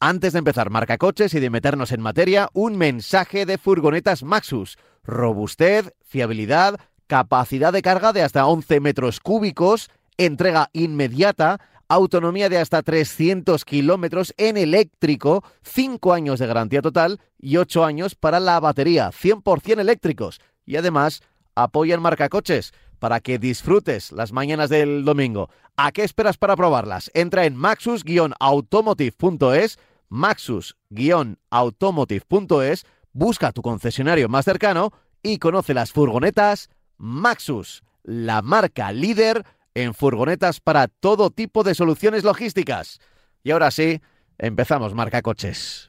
Antes de empezar marca coches y de meternos en materia, un mensaje de furgonetas Maxus. Robustez, fiabilidad, capacidad de carga de hasta 11 metros cúbicos, entrega inmediata, autonomía de hasta 300 kilómetros en eléctrico, 5 años de garantía total y 8 años para la batería, 100% eléctricos. Y además apoyan marca coches para que disfrutes las mañanas del domingo. ¿A qué esperas para probarlas? Entra en maxus-automotive.es, maxus-automotive.es, busca tu concesionario más cercano y conoce las furgonetas Maxus, la marca líder en furgonetas para todo tipo de soluciones logísticas. Y ahora sí, empezamos marca coches.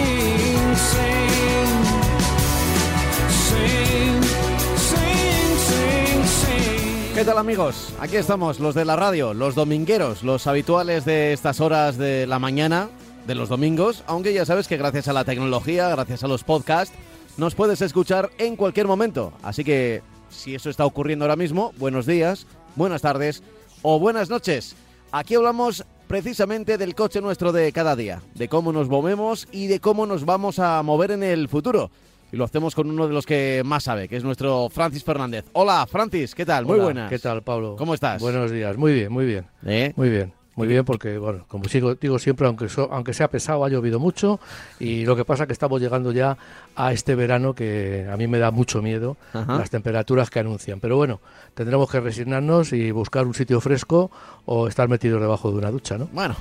¿Qué tal amigos? Aquí estamos, los de la radio, los domingueros, los habituales de estas horas de la mañana, de los domingos, aunque ya sabes que gracias a la tecnología, gracias a los podcasts, nos puedes escuchar en cualquier momento. Así que si eso está ocurriendo ahora mismo, buenos días, buenas tardes o buenas noches. Aquí hablamos precisamente del coche nuestro de cada día, de cómo nos movemos y de cómo nos vamos a mover en el futuro. Y lo hacemos con uno de los que más sabe, que es nuestro Francis Fernández. Hola, Francis, ¿qué tal? Muy buenas. ¿Qué tal, Pablo? ¿Cómo estás? Buenos días. Muy bien, muy bien. ¿Eh? Muy bien. Muy bien, porque, bueno, como sigo, digo siempre, aunque, so- aunque sea pesado, ha llovido mucho y lo que pasa es que estamos llegando ya a este verano que a mí me da mucho miedo, Ajá. las temperaturas que anuncian. Pero bueno, tendremos que resignarnos y buscar un sitio fresco o estar metidos debajo de una ducha, ¿no? Bueno,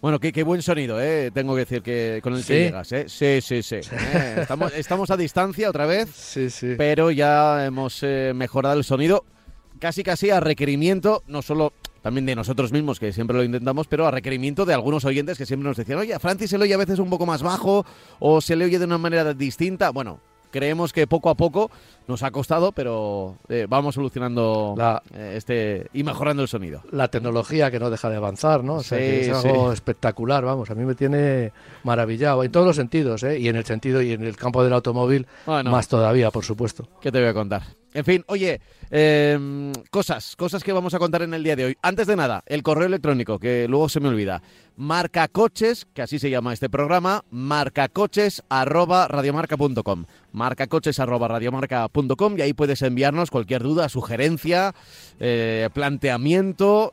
bueno, qué, qué buen sonido, ¿eh? Tengo que decir que con el que ¿Sí? llegas, ¿eh? Sí, sí, sí. Eh, Estamos, estamos a distancia otra vez, Sí, sí. pero ya hemos eh, mejorado el sonido casi casi a requerimiento, no solo también de nosotros mismos, que siempre lo intentamos, pero a requerimiento de algunos oyentes que siempre nos decían, oye, a Francis se le oye a veces un poco más bajo o se le oye de una manera distinta. Bueno, creemos que poco a poco nos ha costado, pero eh, vamos solucionando La- eh, este y mejorando el sonido. la tecnología que no deja de avanzar, ¿no? O sea, Sí, que es sí. algo espectacular, vamos, a mí me tiene maravillado en todos los sentidos, ¿eh? Y en el sentido y en el campo del automóvil Bueno. más todavía, por supuesto. ¿Qué te voy a contar? En fin, oye, eh, cosas, cosas que vamos a contar en el día de hoy. Antes de nada, el correo electrónico, que luego se me olvida. Marcacoches, que así se llama este programa, marcacoches arroba radiomarca.com. Marcacoches arroba radiomarca.com y ahí puedes enviarnos cualquier duda, sugerencia, eh, planteamiento,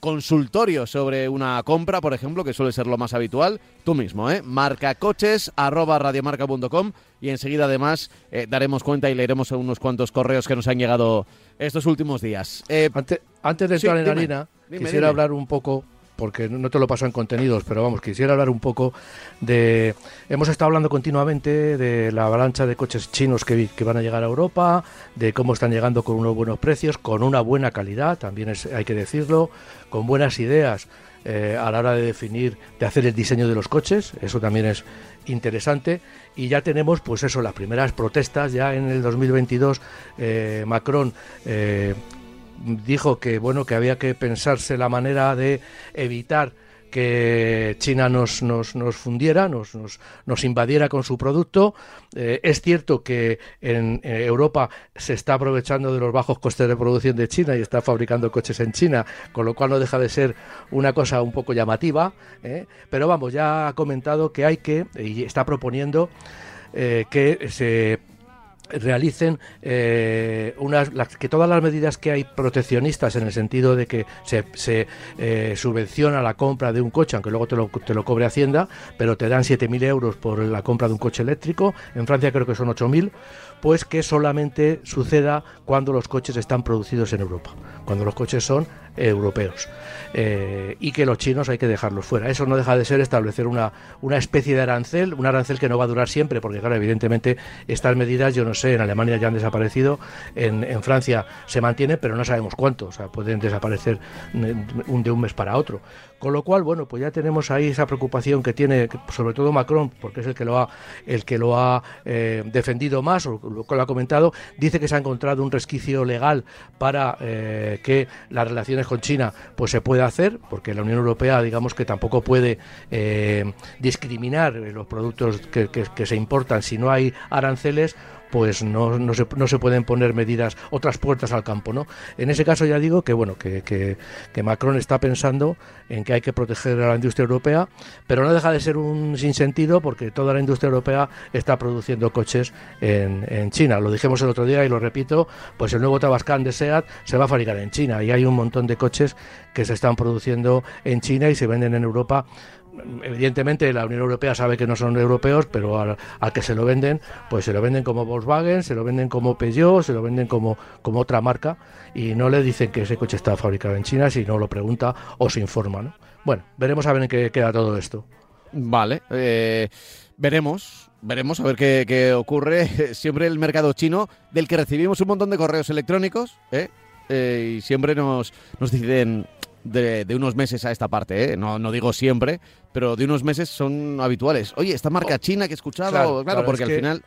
consultorio sobre una compra, por ejemplo, que suele ser lo más habitual, tú mismo, ¿eh? Marcacoches, arroba radiomarca.com y enseguida además eh, daremos cuenta y leeremos unos cuantos correos que nos han llegado estos últimos días. Eh, Antes, antes de Sí, entrar en harina, quisiera dime. hablar un poco, porque no te lo paso en contenidos, pero vamos, quisiera hablar un poco de... Hemos estado hablando continuamente de la avalancha de coches chinos que, van a llegar a Europa, de cómo están llegando con unos buenos precios, con una buena calidad, también hay que decirlo, con buenas ideas eh, a la hora de definir, de hacer el diseño de los coches, eso también es interesante. Y ya tenemos pues eso las primeras protestas ya en el 2022 eh, Macron eh, dijo que bueno que había que pensarse la manera de evitar que China nos, nos, nos fundiera, nos, nos, nos invadiera con su producto. Eh, es cierto que en Europa se está aprovechando de los bajos costes de producción de China y está fabricando coches en China, con lo cual no deja de ser una cosa un poco llamativa. ¿eh? Pero vamos, ya ha comentado que hay que, y está proponiendo eh, que se realicen eh, unas que todas las medidas que hay proteccionistas en el sentido de que se, se, eh, subvenciona la compra de un coche, aunque luego te lo, te lo cobre Hacienda, pero te dan 7.000 euros por la compra de un coche eléctrico, en Francia creo que son 8.000, pues que solamente suceda cuando los coches están producidos en Europa, cuando los coches son europeos. Eh, y que los chinos hay que dejarlos fuera. Eso no deja de ser establecer una, una especie de arancel, un arancel que no va a durar siempre, porque claro, evidentemente estas medidas, yo no sé, en Alemania ya han desaparecido, en, Francia se mantienen, pero no sabemos cuánto, o sea, pueden desaparecer de un mes para otro. Con lo cual, bueno, pues ya tenemos ahí esa preocupación que tiene, sobre todo Macron, porque es el que lo ha, el que lo ha eh, defendido más, o lo, lo ha comentado, dice que se ha encontrado un resquicio legal para eh, que las relaciones con China pues se pueda hacer, porque la Unión Europea, digamos que tampoco puede eh, discriminar los productos que se importan si no hay aranceles pues no, no, se, no se pueden poner medidas, otras puertas al campo, ¿no? En ese caso ya digo que, bueno, que, que, Macron está pensando en que hay que proteger a la industria europea, pero no deja de ser un sinsentido porque toda la industria europea está produciendo coches en, en China. Lo dijimos el otro día y lo repito, pues el nuevo Tabascan de SEAT se va a fabricar en China y hay un montón de coches que se están produciendo en China y se venden en Europa evidentemente la Unión Europea sabe que no son europeos, pero al, al, que se lo venden, pues se lo venden como Volkswagen, se lo venden como Peugeot, se lo venden como, como otra marca y no le dicen que ese coche está fabricado en China si no lo pregunta o se informa. ¿no? Bueno, veremos a ver en qué queda todo esto. Vale, eh, veremos. Veremos a ver qué, qué, ocurre. Siempre el mercado chino, del que recibimos un montón de correos electrónicos, ¿eh? Eh, y siempre nos, nos dicen, de, de, unos meses a esta parte, ¿eh? no, no, digo siempre, pero de unos meses son habituales. Oye, esta marca china que he escuchado, claro, claro, claro porque al que, final...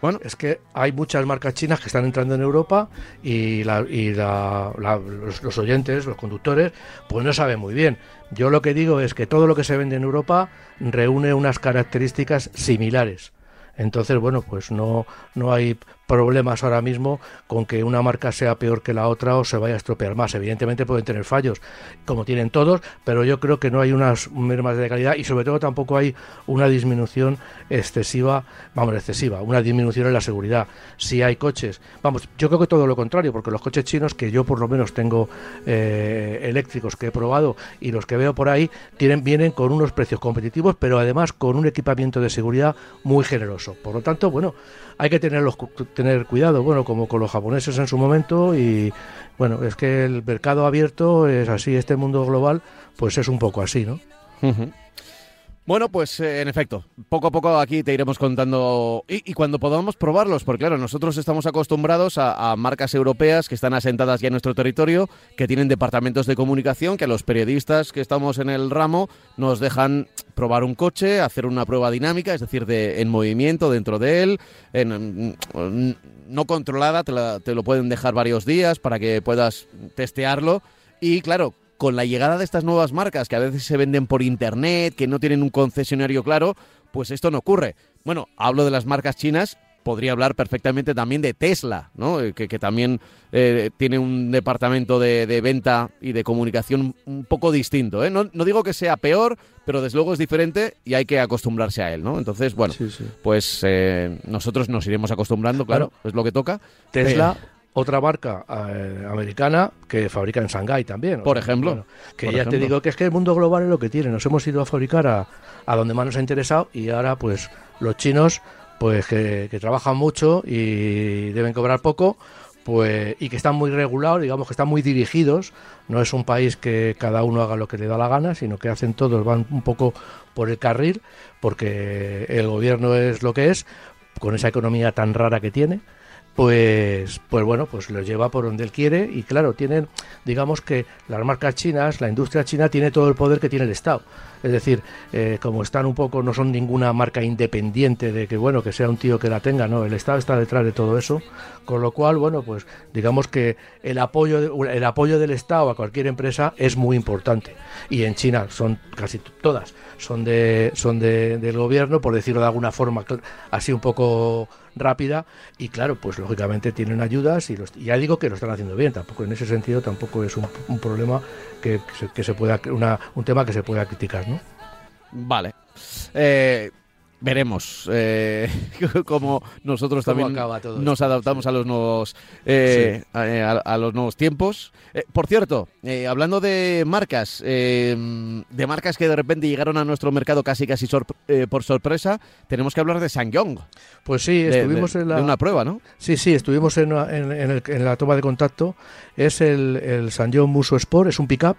Bueno, es que hay muchas marcas chinas que están entrando en Europa y, la, y la, la, los, los, oyentes, los conductores, pues no saben muy bien. Yo lo que digo es que todo lo que se vende en Europa reúne unas características similares. Entonces, bueno, pues no, no hay problemas ahora mismo con que una marca sea peor que la otra o se vaya a estropear más. Evidentemente pueden tener fallos, como tienen todos, pero yo creo que no hay unas mermas de calidad y sobre todo tampoco hay una disminución excesiva, vamos, excesiva, una disminución en la seguridad. Si hay coches, vamos, yo creo que todo lo contrario, porque los coches chinos que yo por lo menos tengo eh, eléctricos que he probado y los que veo por ahí tienen vienen con unos precios competitivos, pero además con un equipamiento de seguridad muy generoso. Por lo tanto, bueno, hay que tenerlos, tener cuidado, bueno, como con los japoneses en su momento y bueno, es que el mercado abierto es así, este mundo global pues es un poco así, ¿no? Uh. Bueno, pues eh, en efecto, poco a poco aquí te iremos contando y, cuando podamos probarlos, porque claro, nosotros estamos acostumbrados a, marcas europeas que están asentadas ya en nuestro territorio, que tienen departamentos de comunicación, que a los periodistas que estamos en el ramo nos dejan probar un coche, hacer una prueba dinámica, es decir, de, en movimiento dentro de él, en, en, no controlada, te, la, te lo pueden dejar varios días para que puedas testearlo. Y claro, con la llegada de estas nuevas marcas que a veces se venden por internet, que no tienen un concesionario claro, pues esto no ocurre. Bueno, hablo de las marcas chinas, podría hablar perfectamente también de Tesla, ¿no? que, que, también eh, tiene un departamento de, de, venta y de comunicación un poco distinto. ¿eh? No, no, digo que sea peor, pero desde luego es diferente y hay que acostumbrarse a él. ¿no? Entonces, bueno, sí, sí. pues eh, nosotros nos iremos acostumbrando, claro, claro, es lo que toca. Tesla otra marca eh, americana que fabrica en Shanghái también. Por ejemplo. Bueno, que por ya ejemplo. te digo que es que el mundo global es lo que tiene. Nos hemos ido a fabricar a, a donde más nos ha interesado y ahora pues los chinos pues que, que, trabajan mucho y deben cobrar poco pues y que están muy regulados, digamos que están muy dirigidos. No es un país que cada uno haga lo que le da la gana, sino que hacen todos, van un poco por el carril, porque el gobierno es lo que es, con esa economía tan rara que tiene pues, pues bueno, pues lo lleva por donde él quiere y claro, tienen, digamos que las marcas chinas, la industria china tiene todo el poder que tiene el Estado. Es decir, eh, como están un poco, no son ninguna marca independiente de que, bueno, que sea un tío que la tenga, no, el Estado está detrás de todo eso, con lo cual, bueno, pues digamos que el apoyo, el apoyo del Estado a cualquier empresa es muy importante. Y en China son casi todas, son, de, son de, del gobierno, por decirlo de alguna forma, así un poco rápida y claro, pues lógicamente tienen ayudas y, los, ya digo que lo están haciendo bien, tampoco en ese sentido tampoco es un, un problema que, que, se, pueda una, un tema que se pueda criticar, ¿no? Vale. Eh, veremos eh, cómo nosotros ¿Cómo también nos adaptamos a los nuevos eh, a, a- a los nuevos tiempos. Eh, por cierto, eh, hablando de marcas, eh, de marcas que de repente llegaron a nuestro mercado casi casi sor- eh, por sorpresa, tenemos que hablar de Sangyong, Pues sí, estuvimos de- en la... de una prueba, ¿no? Sí, sí, estuvimos en, en- en el- en la toma de contacto. Es el, el San John Muso Sport, es un pick-up.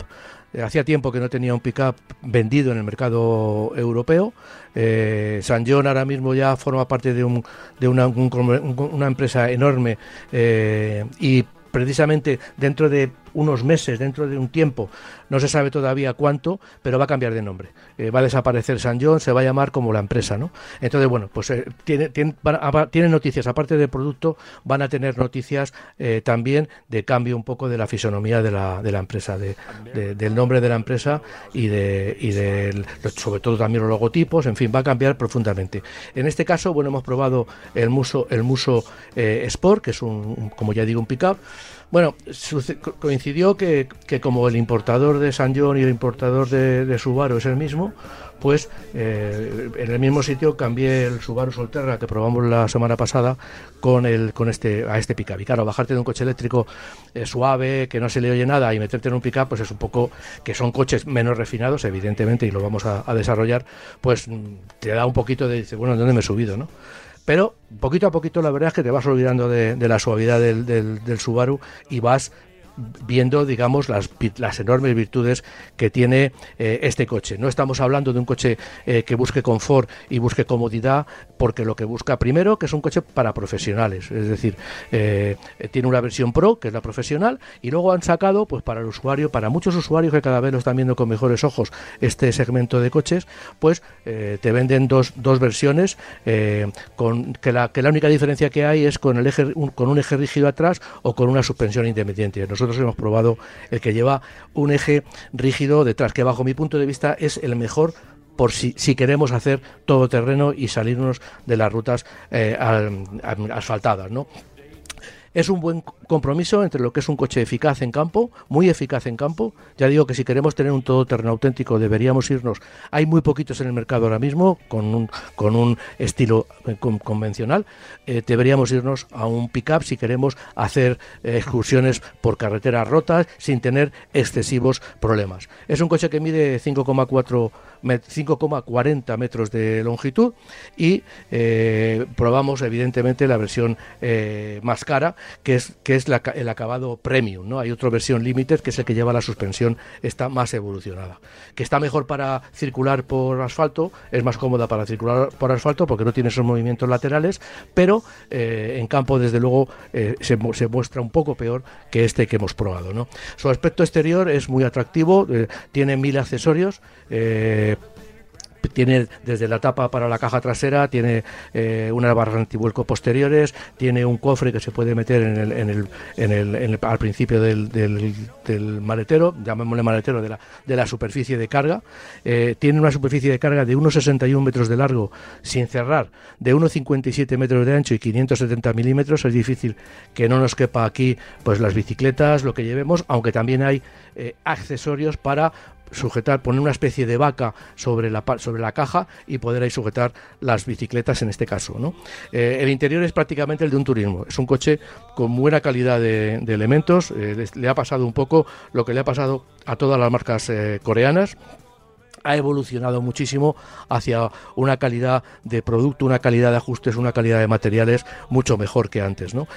Eh, hacía tiempo que no tenía un pick-up vendido en el mercado europeo. Eh, San John ahora mismo ya forma parte de, un, de una, un- un- una empresa enorme eh, y precisamente dentro de unos meses, dentro de un tiempo, no se sabe todavía cuánto, pero va a cambiar de nombre. Eh, va a desaparecer San John, se va a llamar como la empresa, ¿no? Entonces, bueno, pues eh, tiene, tiene, noticias, aparte del producto, van a tener noticias eh, también de cambio un poco de la fisonomía de la, de la empresa, de, de- del nombre de la empresa y de, y del- sobre todo también los logotipos, en fin, va a cambiar profundamente. En este caso, bueno, hemos probado el Muso, el Muso eh, Sport, que es un- como ya digo, un pickup. Bueno, coincidió que, que como el importador de San John y el importador de, de Subaru es el mismo, pues eh, en el mismo sitio cambié el Subaru Solterra que probamos la semana pasada con el con este a este pickup. Y claro, bajarte de un coche eléctrico eh, suave, que no se le oye nada y meterte en un pickup, pues es un poco que son coches menos refinados, evidentemente, y lo vamos a, a desarrollar, pues mm, te da un poquito de dice, bueno, ¿dónde me he subido, no? Pero poquito a poquito la verdad es que te vas olvidando de, de la suavidad del, del, del Subaru y vas viendo, digamos, las, las enormes virtudes que tiene eh, este coche. No estamos hablando de un coche eh, que busque confort y busque comodidad, porque lo que busca primero que es un coche para profesionales, es decir, eh, tiene una versión Pro, que es la profesional, y luego han sacado, pues para el usuario, para muchos usuarios que cada vez lo están viendo con mejores ojos este segmento de coches, pues te venden dos, dos versiones, con que la, que la única diferencia que hay es con el eje, un- con un eje rígido atrás o con una suspensión independiente. Nosotros hemos probado el que lleva un eje rígido detrás, que bajo mi punto de vista es el mejor por si, si queremos hacer todo terreno y salirnos de las rutas eh, al- al- asfaltadas, ¿no? Es un buen compromiso entre lo que es un coche eficaz en campo, muy eficaz en campo. Ya digo que si queremos tener un todoterreno auténtico deberíamos irnos. Hay muy poquitos en el mercado ahora mismo con un, con un estilo eh, con- convencional. Eh, deberíamos irnos a un pickup si queremos hacer eh, excursiones por carreteras rotas sin tener excesivos problemas. Es un coche que mide 5,4 met- 5,40 metros de longitud y probamos evidentemente la versión más cara que es que es la ca- el acabado premium no hay otra versión limited que es el que lleva la suspensión está más evolucionada. Que está mejor para circular por asfalto es más cómoda para circular por asfalto porque no tiene esos movimientos laterales pero eh, en campo desde luego eh, se, mu- se muestra un poco peor que este que hemos probado no su aspecto exterior es muy atractivo eh, tiene mil accesorios tiene desde la tapa para la caja trasera, tiene eh, unas barras antivuelco posteriores, tiene un cofre que se puede meter en el, en el, en el, al principio del, del- del maletero, llamémosle maletero, de la, de la superficie de carga. Eh, tiene una superficie de carga de 1,61 metros de largo sin cerrar, de 1,57 metros de ancho y 570 milímetros. Es difícil que no nos quepa aquí pues las bicicletas, lo que llevemos, aunque también hay eh, accesorios para sujetar, poner una especie de vaca sobre la, sobre la caja y poder ahí sujetar las bicicletas en este caso. ¿no? Eh, el interior es prácticamente el de un turismo. Es un coche con buena calidad de, elementos. eh, le ha pasado un poco lo que le ha pasado a todas las marcas eh, coreanas ha evolucionado muchísimo hacia una calidad de producto, una calidad de ajustes, una calidad de materiales mucho mejor que antes. ¿no?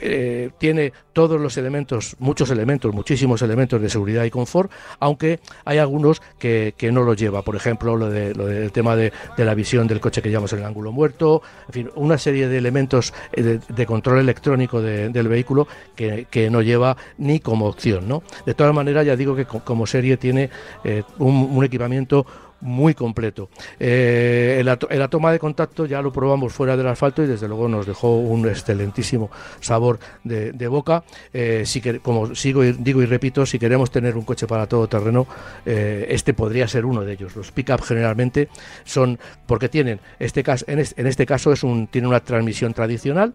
Eh, tiene todos los elementos, muchos elementos, muchísimos elementos de seguridad y confort, aunque hay algunos que, que no los lleva. Por ejemplo, lo, de, lo del tema de, de la visión del coche que llevamos en el ángulo muerto, en fin, una serie de elementos eh, de, control electrónico de- del vehículo que, que no lleva ni como opción. ¿no? De todas maneras, ya digo que co- como serie tiene eh, un equipamiento muy completo. Eh, en, la, toma de contacto ya lo probamos fuera del asfalto y desde luego nos dejó un excelentísimo sabor de, de boca. Eh, si que, como sigo y, digo y repito, si queremos tener un coche para todo terreno, eh, este podría ser uno de ellos. Los pick-up generalmente son porque tienen este caso, en este, en este caso es un tiene una transmisión tradicional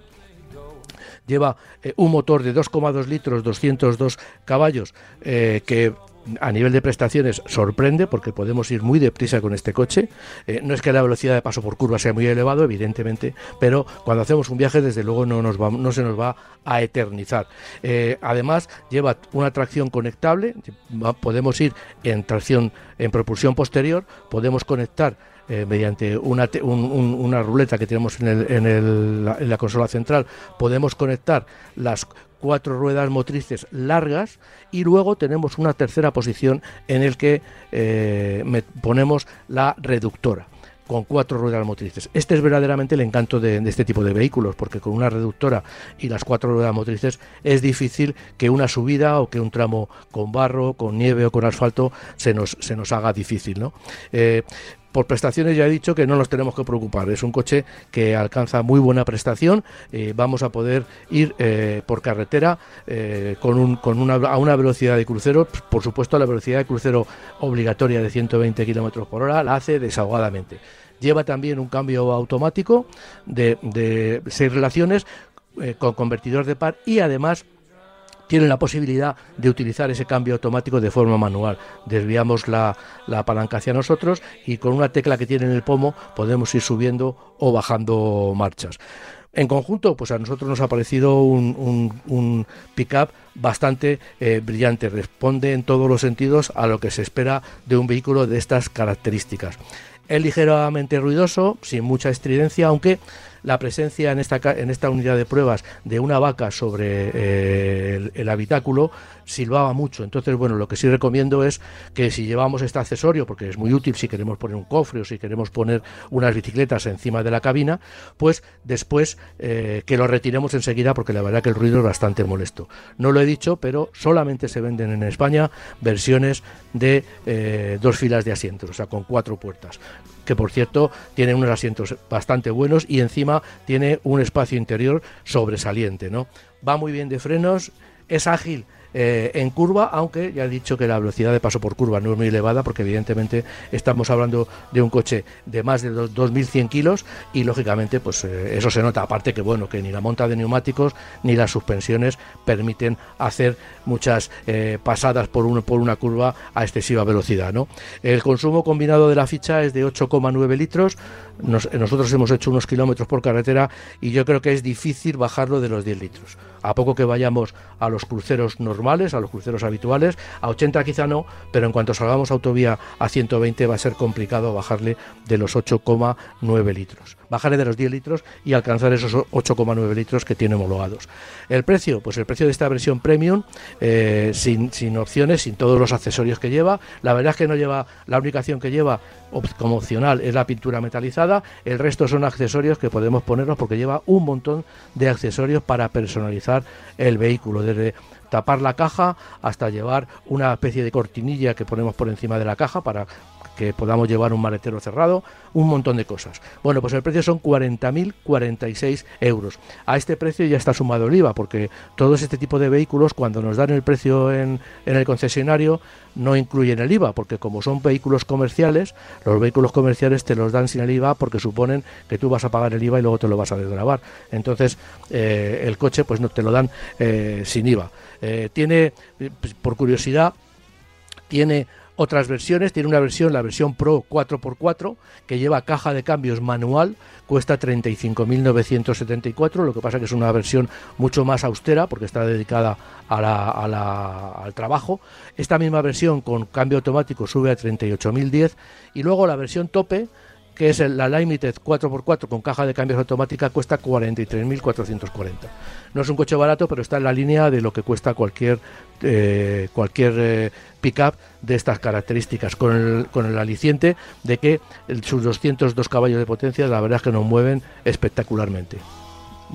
lleva eh, un motor de 2,2 litros, 202 caballos, que a nivel de prestaciones sorprende porque podemos ir muy deprisa con este coche. Eh, no es que la velocidad de paso por curva sea muy elevado, evidentemente, pero cuando hacemos un viaje, desde luego no, nos no se nos va a eternizar. Eh, además, lleva una tracción conectable, podemos ir en tracción en propulsión posterior, podemos conectar eh, mediante una, una, ruleta que tenemos en, el, en, la consola central, podemos conectar las cuatro ruedas motrices largas y luego tenemos una tercera posición en el que eh, ponemos la reductora con cuatro ruedas motrices. Este es verdaderamente el encanto de, este tipo de vehículos, porque con una reductora y las cuatro ruedas motrices es difícil que una subida o que un tramo con barro, con nieve o con asfalto se nos, se nos haga difícil. ¿no? Eh, por prestaciones ya he dicho que no nos tenemos que preocupar. Es un coche que alcanza muy buena prestación. Eh, vamos a poder ir eh, por carretera eh, con, un, con una, a una velocidad de crucero. Por supuesto, la velocidad de crucero obligatoria de 120 km por hora la hace desahogadamente. Lleva también un cambio automático de, de seis relaciones con convertidor de par y además tienen la posibilidad de utilizar ese cambio automático de forma manual. Desviamos la, palanca hacia nosotros y con una tecla que tiene en el pomo podemos ir subiendo o bajando marchas. En conjunto, pues a nosotros nos ha parecido un, un, pick-up bastante eh, brillante, responde en todos los sentidos a lo que se espera de un vehículo de estas características. Es ligeramente ruidoso, sin mucha estridencia, aunque la presencia en esta, en esta unidad de pruebas de una vaca sobre eh, el, habitáculo silbaba mucho. Entonces, bueno, lo que sí recomiendo es que si llevamos este accesorio, porque es muy útil si queremos poner un cofre o si queremos poner unas bicicletas encima de la cabina, pues después eh, que lo retiremos enseguida porque la verdad que el ruido es bastante molesto. No lo he dicho, pero solamente se venden en España versiones de eh, dos filas de asientos, o sea, con cuatro puertas que por cierto tiene unos asientos bastante buenos y encima tiene un espacio interior sobresaliente, ¿no? Va muy bien de frenos, es ágil eh, en curva, aunque ya he dicho que la velocidad de paso por curva no es muy elevada, porque evidentemente estamos hablando de un coche de más de 2.100 kilos y lógicamente pues eh, eso se nota, aparte que bueno, que ni la monta de neumáticos ni las suspensiones permiten hacer muchas eh, pasadas por, un, por una curva a excesiva velocidad. ¿no? El consumo combinado de la ficha es de 8,9 litros, nosotros hemos hecho unos kilómetros por carretera y yo creo que es difícil bajarlo de los 10 litros. A poco que vayamos a los cruceros normales, a los cruceros habituales, a 80 quizá no, pero en cuanto salgamos autovía a 120 va a ser complicado bajarle de los 8,9 litros. Bajarle de los 10 litros y alcanzar esos 8,9 litros que tiene homologados. El precio, pues el precio de esta versión premium, eh, sin, sin opciones, sin todos los accesorios que lleva. La verdad es que no lleva, la única opción que lleva como opcional es la pintura metalizada, el resto son accesorios que podemos ponernos porque lleva un montón de accesorios para personalizar el vehículo, desde tapar la caja hasta llevar una especie de cortinilla que ponemos por encima de la caja para que podamos llevar un maletero cerrado, un montón de cosas. Bueno, pues el precio son 40.046 euros. A este precio ya está sumado el IVA, porque todos este tipo de vehículos, cuando nos dan el precio en, en el concesionario, no incluyen el IVA, porque como son vehículos comerciales, los vehículos comerciales te los dan sin el IVA porque suponen que tú vas a pagar el IVA y luego te lo vas a desgravar. Entonces, eh, el coche pues no te lo dan eh, sin IVA. Eh, tiene, por curiosidad, tiene otras versiones. Tiene una versión, la versión Pro 4x4, que lleva caja de cambios manual, cuesta 35.974, lo que pasa que es una versión mucho más austera porque está dedicada al trabajo. Esta misma versión con cambio automático sube a 38.010 y luego la versión tope que es la Limited 4x4 con caja de cambios automática, cuesta 43.440. No es un coche barato, pero está en la línea de lo que cuesta cualquier, eh, cualquier eh, pickup de estas características, con el, con el aliciente de que sus 202 caballos de potencia, la verdad es que nos mueven espectacularmente.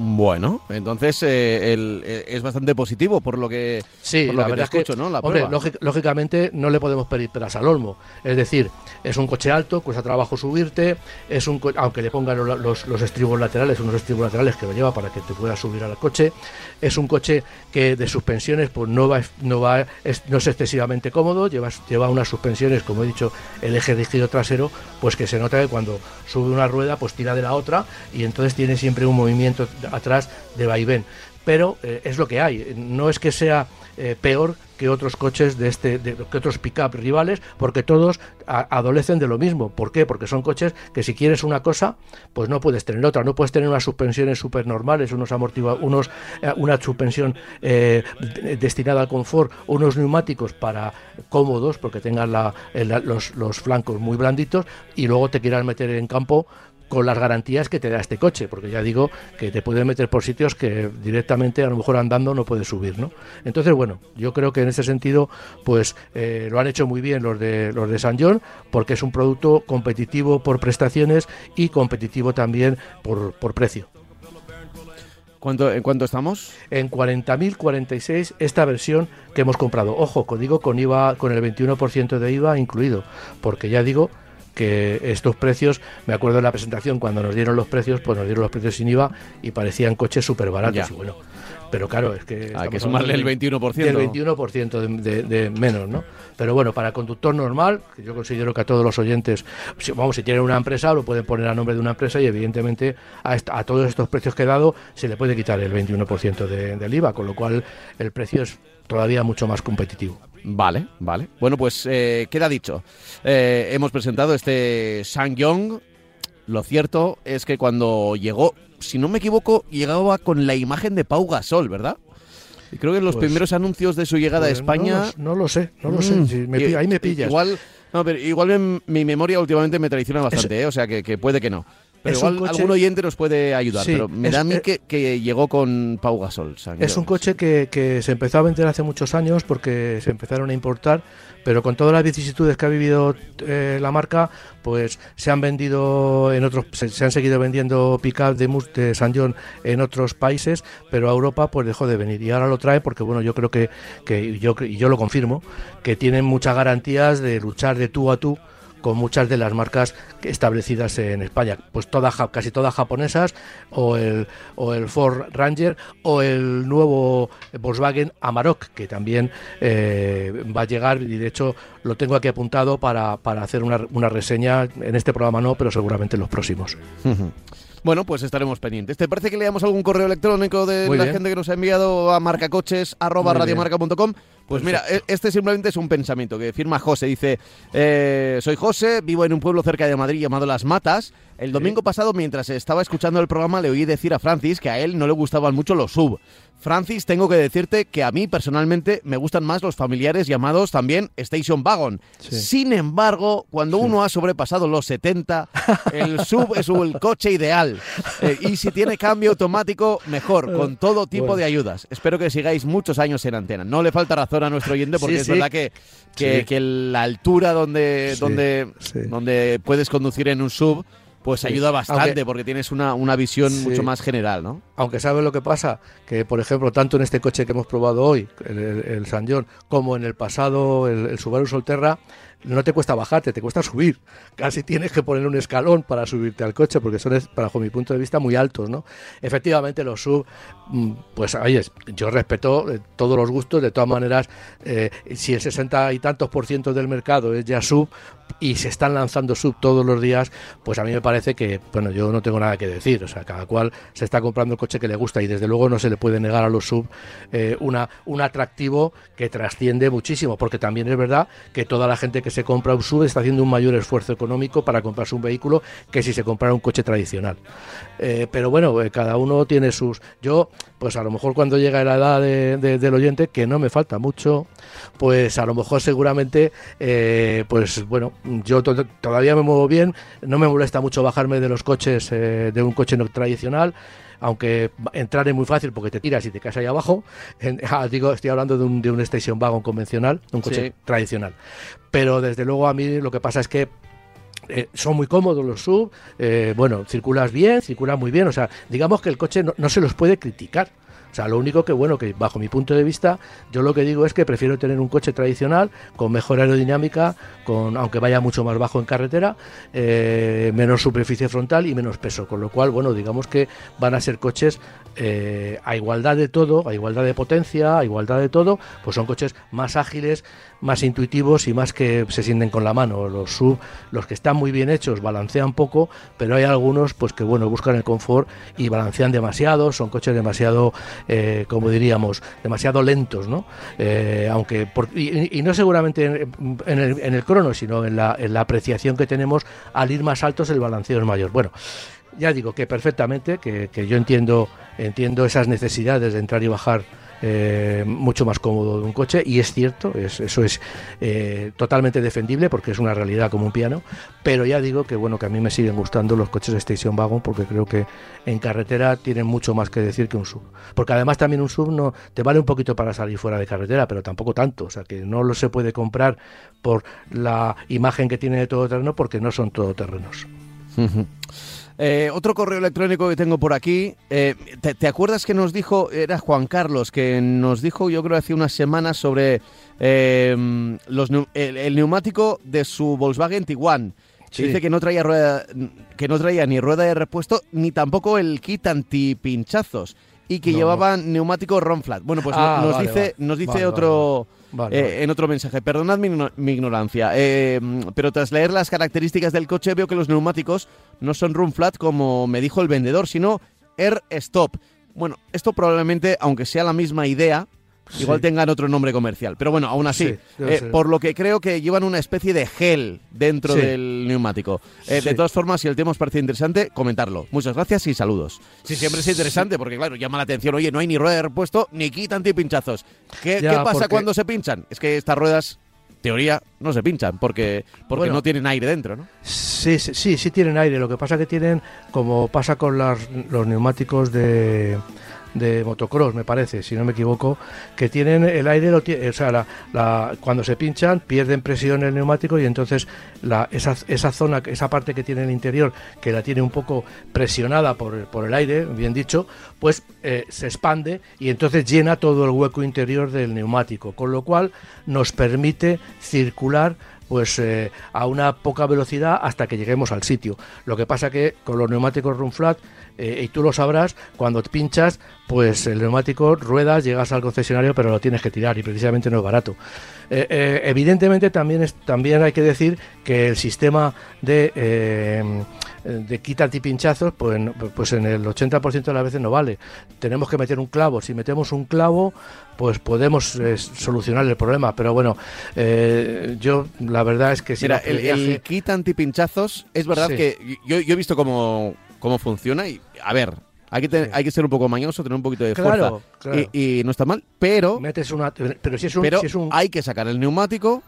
Bueno, entonces eh, eh, es bastante positivo por lo que, sí, la verdad es que, ¿no? hombre, lógicamente no le podemos pedir peras al olmo. Es decir, es un coche alto, cuesta trabajo subirte, es un aunque le pongan los, los, estribos laterales, unos estribos laterales que lo lleva para que te puedas subir al coche, es un coche que de suspensiones pues no va, no va, es, no es excesivamente cómodo, lleva, lleva unas suspensiones, como he dicho, el eje de giro trasero, pues que se nota que cuando sube una rueda pues tira de la otra y entonces tiene siempre un movimiento atrás de vaivén pero eh, es lo que hay. No es que sea eh, peor que otros coches de este, de, que otros pick-up rivales, porque todos adolecen de lo mismo. ¿Por qué? Porque son coches que si quieres una cosa, pues no puedes tener otra. No puedes tener unas suspensiones súper normales, unos amortiguadores, unos, eh, una suspensión destinada al confort, unos neumáticos para cómodos, porque tengan la, los, los flancos muy blanditos, y luego te quieras meter en campo con las garantías que te da este coche, porque ya digo que te puede meter por sitios que directamente a lo mejor andando no puedes subir, ¿no? Entonces, bueno, yo creo que en ese sentido, pues eh, lo han hecho muy bien los de los de San John, porque es un producto competitivo por prestaciones y competitivo también por, por precio. ¿Cuánto, ¿En cuánto estamos? En 40.046 esta versión que hemos comprado. Ojo, digo con IVA, con el 21% de IVA incluido, porque ya digo que estos precios, me acuerdo de la presentación cuando nos dieron los precios, pues nos dieron los precios sin IVA y parecían coches súper baratos. Y bueno, pero claro, es que... Hay que sumarle el 21%. El 21% de, de, menos, ¿no? Pero bueno, para conductor normal, que yo considero que a todos los oyentes, vamos, si tienen una empresa, lo pueden poner a nombre de una empresa y evidentemente a, a todos estos precios que he dado se le puede quitar el 21% del IVA, con lo cual el precio es todavía mucho más competitivo. Vale, vale. Bueno, pues eh, queda dicho. Eh, hemos presentado este Sang-Yong. Lo cierto es que cuando llegó, si no me equivoco, llegaba con la imagen de Pau Gasol, ¿verdad? Y creo que en los pues primeros anuncios de su llegada a pues España... No, lo sé, no lo sé. Mm. ahí me pillas. Igual, no, pero igual mi memoria últimamente me traiciona bastante, ¿eh? o sea que puede que no. Pero igual algún oyente nos puede ayudar, pero me da a mí que, llegó con Pau Gasol. es un coche que, se empezó a vender hace muchos años porque se empezaron a importar, pero con todas las vicisitudes que ha vivido eh, la marca, pues se han vendido en otros, se, han seguido vendiendo pick-up de, de San John en otros países, pero a Europa pues dejó de venir y ahora lo trae porque bueno, yo creo que, que yo, y yo lo confirmo, que tienen muchas garantías de luchar de tú a tú con muchas de las marcas establecidas en España, pues todas casi todas japonesas o el o el Ford Ranger o el nuevo Volkswagen Amarok que también eh, va a llegar y de hecho lo tengo aquí apuntado para, para hacer una, una, reseña. En este programa no, pero seguramente en los próximos. Bueno, pues estaremos pendientes. ¿Te parece que leamos algún correo electrónico de la gente que nos ha enviado a marcacoches.radiomarca.com? Pues mira, e-, este simplemente es un pensamiento que firma José. Dice, eh, soy José, vivo en un pueblo cerca de Madrid llamado Las Matas. El domingo pasado, mientras estaba escuchando el programa, le oí decir a Francis que a él no le gustaban mucho los sub. Francis, tengo que decirte que a mí personalmente me gustan más los familiares llamados también Station Wagon. Sin embargo, cuando uno ha sobrepasado los 70, el sub es el coche ideal. Eh, y si tiene cambio automático, mejor, con todo tipo de ayudas. Espero que sigáis muchos años en antena. No le falta razón a nuestro oyente porque es verdad que, que, la altura donde, donde, donde puedes conducir en un sub pues ayuda bastante porque tienes una, una visión mucho más general, ¿no? Aunque sabes lo que pasa, que por ejemplo, tanto en este coche que hemos probado hoy, el, el, San John, como en el pasado, el, el Subaru Solterra, no te cuesta bajarte, te cuesta subir. Casi tienes que poner un escalón para subirte al coche, porque son, bajo mi punto de vista, muy altos, ¿no? Efectivamente, los sub, mm, pues, oye, yo respeto eh, todos los gustos, de todas maneras, eh, si el 60 y tantos por ciento del mercado es ya sub y se están lanzando sub todos los días, pues a mí me parece que, bueno, yo no tengo nada que decir, o sea, cada cual se está comprando el coche que le gusta y desde luego no se le puede negar a los sub eh, una, un atractivo que trasciende muchísimo, porque también es verdad que toda la gente que se compra un SUV está haciendo un mayor esfuerzo económico para comprarse un vehículo que si se comprara un coche tradicional. Eh, pero bueno, eh, cada uno tiene sus... Yo, pues a lo mejor cuando llega la edad del oyente, que no me falta mucho, pues a lo mejor seguramente, eh, pues bueno, yo todavía me muevo bien, no me molesta mucho bajarme de los coches, de un coche no tradicional aunque entrar es muy fácil porque te tiras y te caes ahí abajo. Ah, digo, estoy hablando de un, de un station wagon convencional, un coche tradicional. Pero desde luego a mí lo que pasa es que eh, son muy cómodos los sub, eh, bueno, circulas bien, circulas muy bien, o sea, digamos que el coche no se los puede criticar. Sea, lo único que, bueno, que bajo mi punto de vista, yo lo que digo es que prefiero tener un coche tradicional con mejor aerodinámica, con aunque vaya mucho más bajo en carretera, eh, menos superficie frontal y menos peso. Con lo cual, bueno, digamos que van a ser coches eh, a igualdad de todo, a igualdad de potencia, a igualdad de todo, pues son coches más ágiles, más intuitivos y más que se sienten con la mano. Los sub, los que están muy bien hechos, balancean poco, pero hay algunos pues que bueno buscan el confort y balancean demasiado, son coches demasiado eh, como diríamos, demasiado lentos, ¿no? Eh, aunque por- y, no seguramente en, el, en el crono, sino en la apreciación que tenemos al ir más altos el balanceo es mayor. Bueno, ya digo que perfectamente, que, que yo entiendo, entiendo esas necesidades de entrar y bajar eh, mucho más cómodo de un coche y es cierto, es- eso es eh, totalmente defendible porque es una realidad como un piano, pero ya digo que bueno que a mí me siguen gustando los coches de Station Wagon porque creo que en carretera tienen mucho más que decir que un sub, porque además también un sub no te vale un poquito para salir fuera de carretera, pero tampoco tanto, o sea que no lo se puede comprar por la imagen que tiene de todoterreno porque no son todoterrenos. Ujú. Eh, otro correo electrónico que tengo por aquí. eh, ¿te, te acuerdas que nos dijo, era Juan Carlos, que nos dijo, yo creo, hace unas semanas sobre eh, los, el, el neumático de su Volkswagen Tiguan? Sí. Dice que no traía rueda, que no traía ni rueda de repuesto ni tampoco el kit antipinchazos y que No, llevaban neumático Ron Flat. Bueno, pues Ah, nos vale, dice, vale. nos dice Vale, otro Vale, eh, vale. en otro mensaje. Perdonad mi ignorancia, eh, pero tras leer las características del coche veo que los neumáticos no son run flat como me dijo el vendedor, sino air stop. Bueno, esto probablemente, aunque sea la misma idea, igual tengan otro nombre comercial. Pero bueno, aún así, Sí, eh, por lo que creo que llevan una especie de gel dentro Sí. del neumático. Eh. De todas formas, si el tema os parece interesante, comentarlo. Muchas gracias y saludos. Sí, siempre es interesante porque, claro, llama la atención. Oye, no hay ni rueda de repuesto ni kit antipinchazos. ¿Qué, Ya, ¿qué pasa porque- cuando se pinchan? Es que estas ruedas, teoría, no se pinchan porque, porque Bueno. no tienen aire dentro, ¿no? Sí, sí, sí, sí tienen aire. Lo que pasa que tienen, como pasa con las- los neumáticos de, de motocross, me parece, si no me equivoco, que tienen el aire, o sea, la- cuando se pinchan pierden presión el neumático y entonces la, esa, esa zona, esa parte que tiene el interior, que la tiene un poco presionada por, por el aire, bien dicho, pues eh, se expande y entonces llena todo el hueco interior del neumático, con lo cual nos permite circular pues eh, a una poca velocidad hasta que lleguemos al sitio. Lo que pasa que con los neumáticos run flat, eh, y tú lo sabrás, cuando te pinchas, pues el neumático ruedas, llegas al concesionario, pero lo tienes que tirar y precisamente no es barato. Eh, evidentemente también, es, también hay que decir que el sistema de, de quita antipinchazos, pues, no- pues en el 80% de las veces no vale. Tenemos que meter un clavo. Si metemos un clavo, pues podemos eh, solucionar el problema. Pero bueno, eh, yo la verdad es que si Mira, no, el, viaje- el kit antipinchazos, es verdad Sí. que yo, yo he visto cómo, cómo funciona y, a ver, hay que, tener- Sí. hay que ser un poco mañoso, tener un poquito de Claro, fuerza. claro. Y, y no está mal, pero, metes una pero si es un, pero si es un- hay que sacar el neumático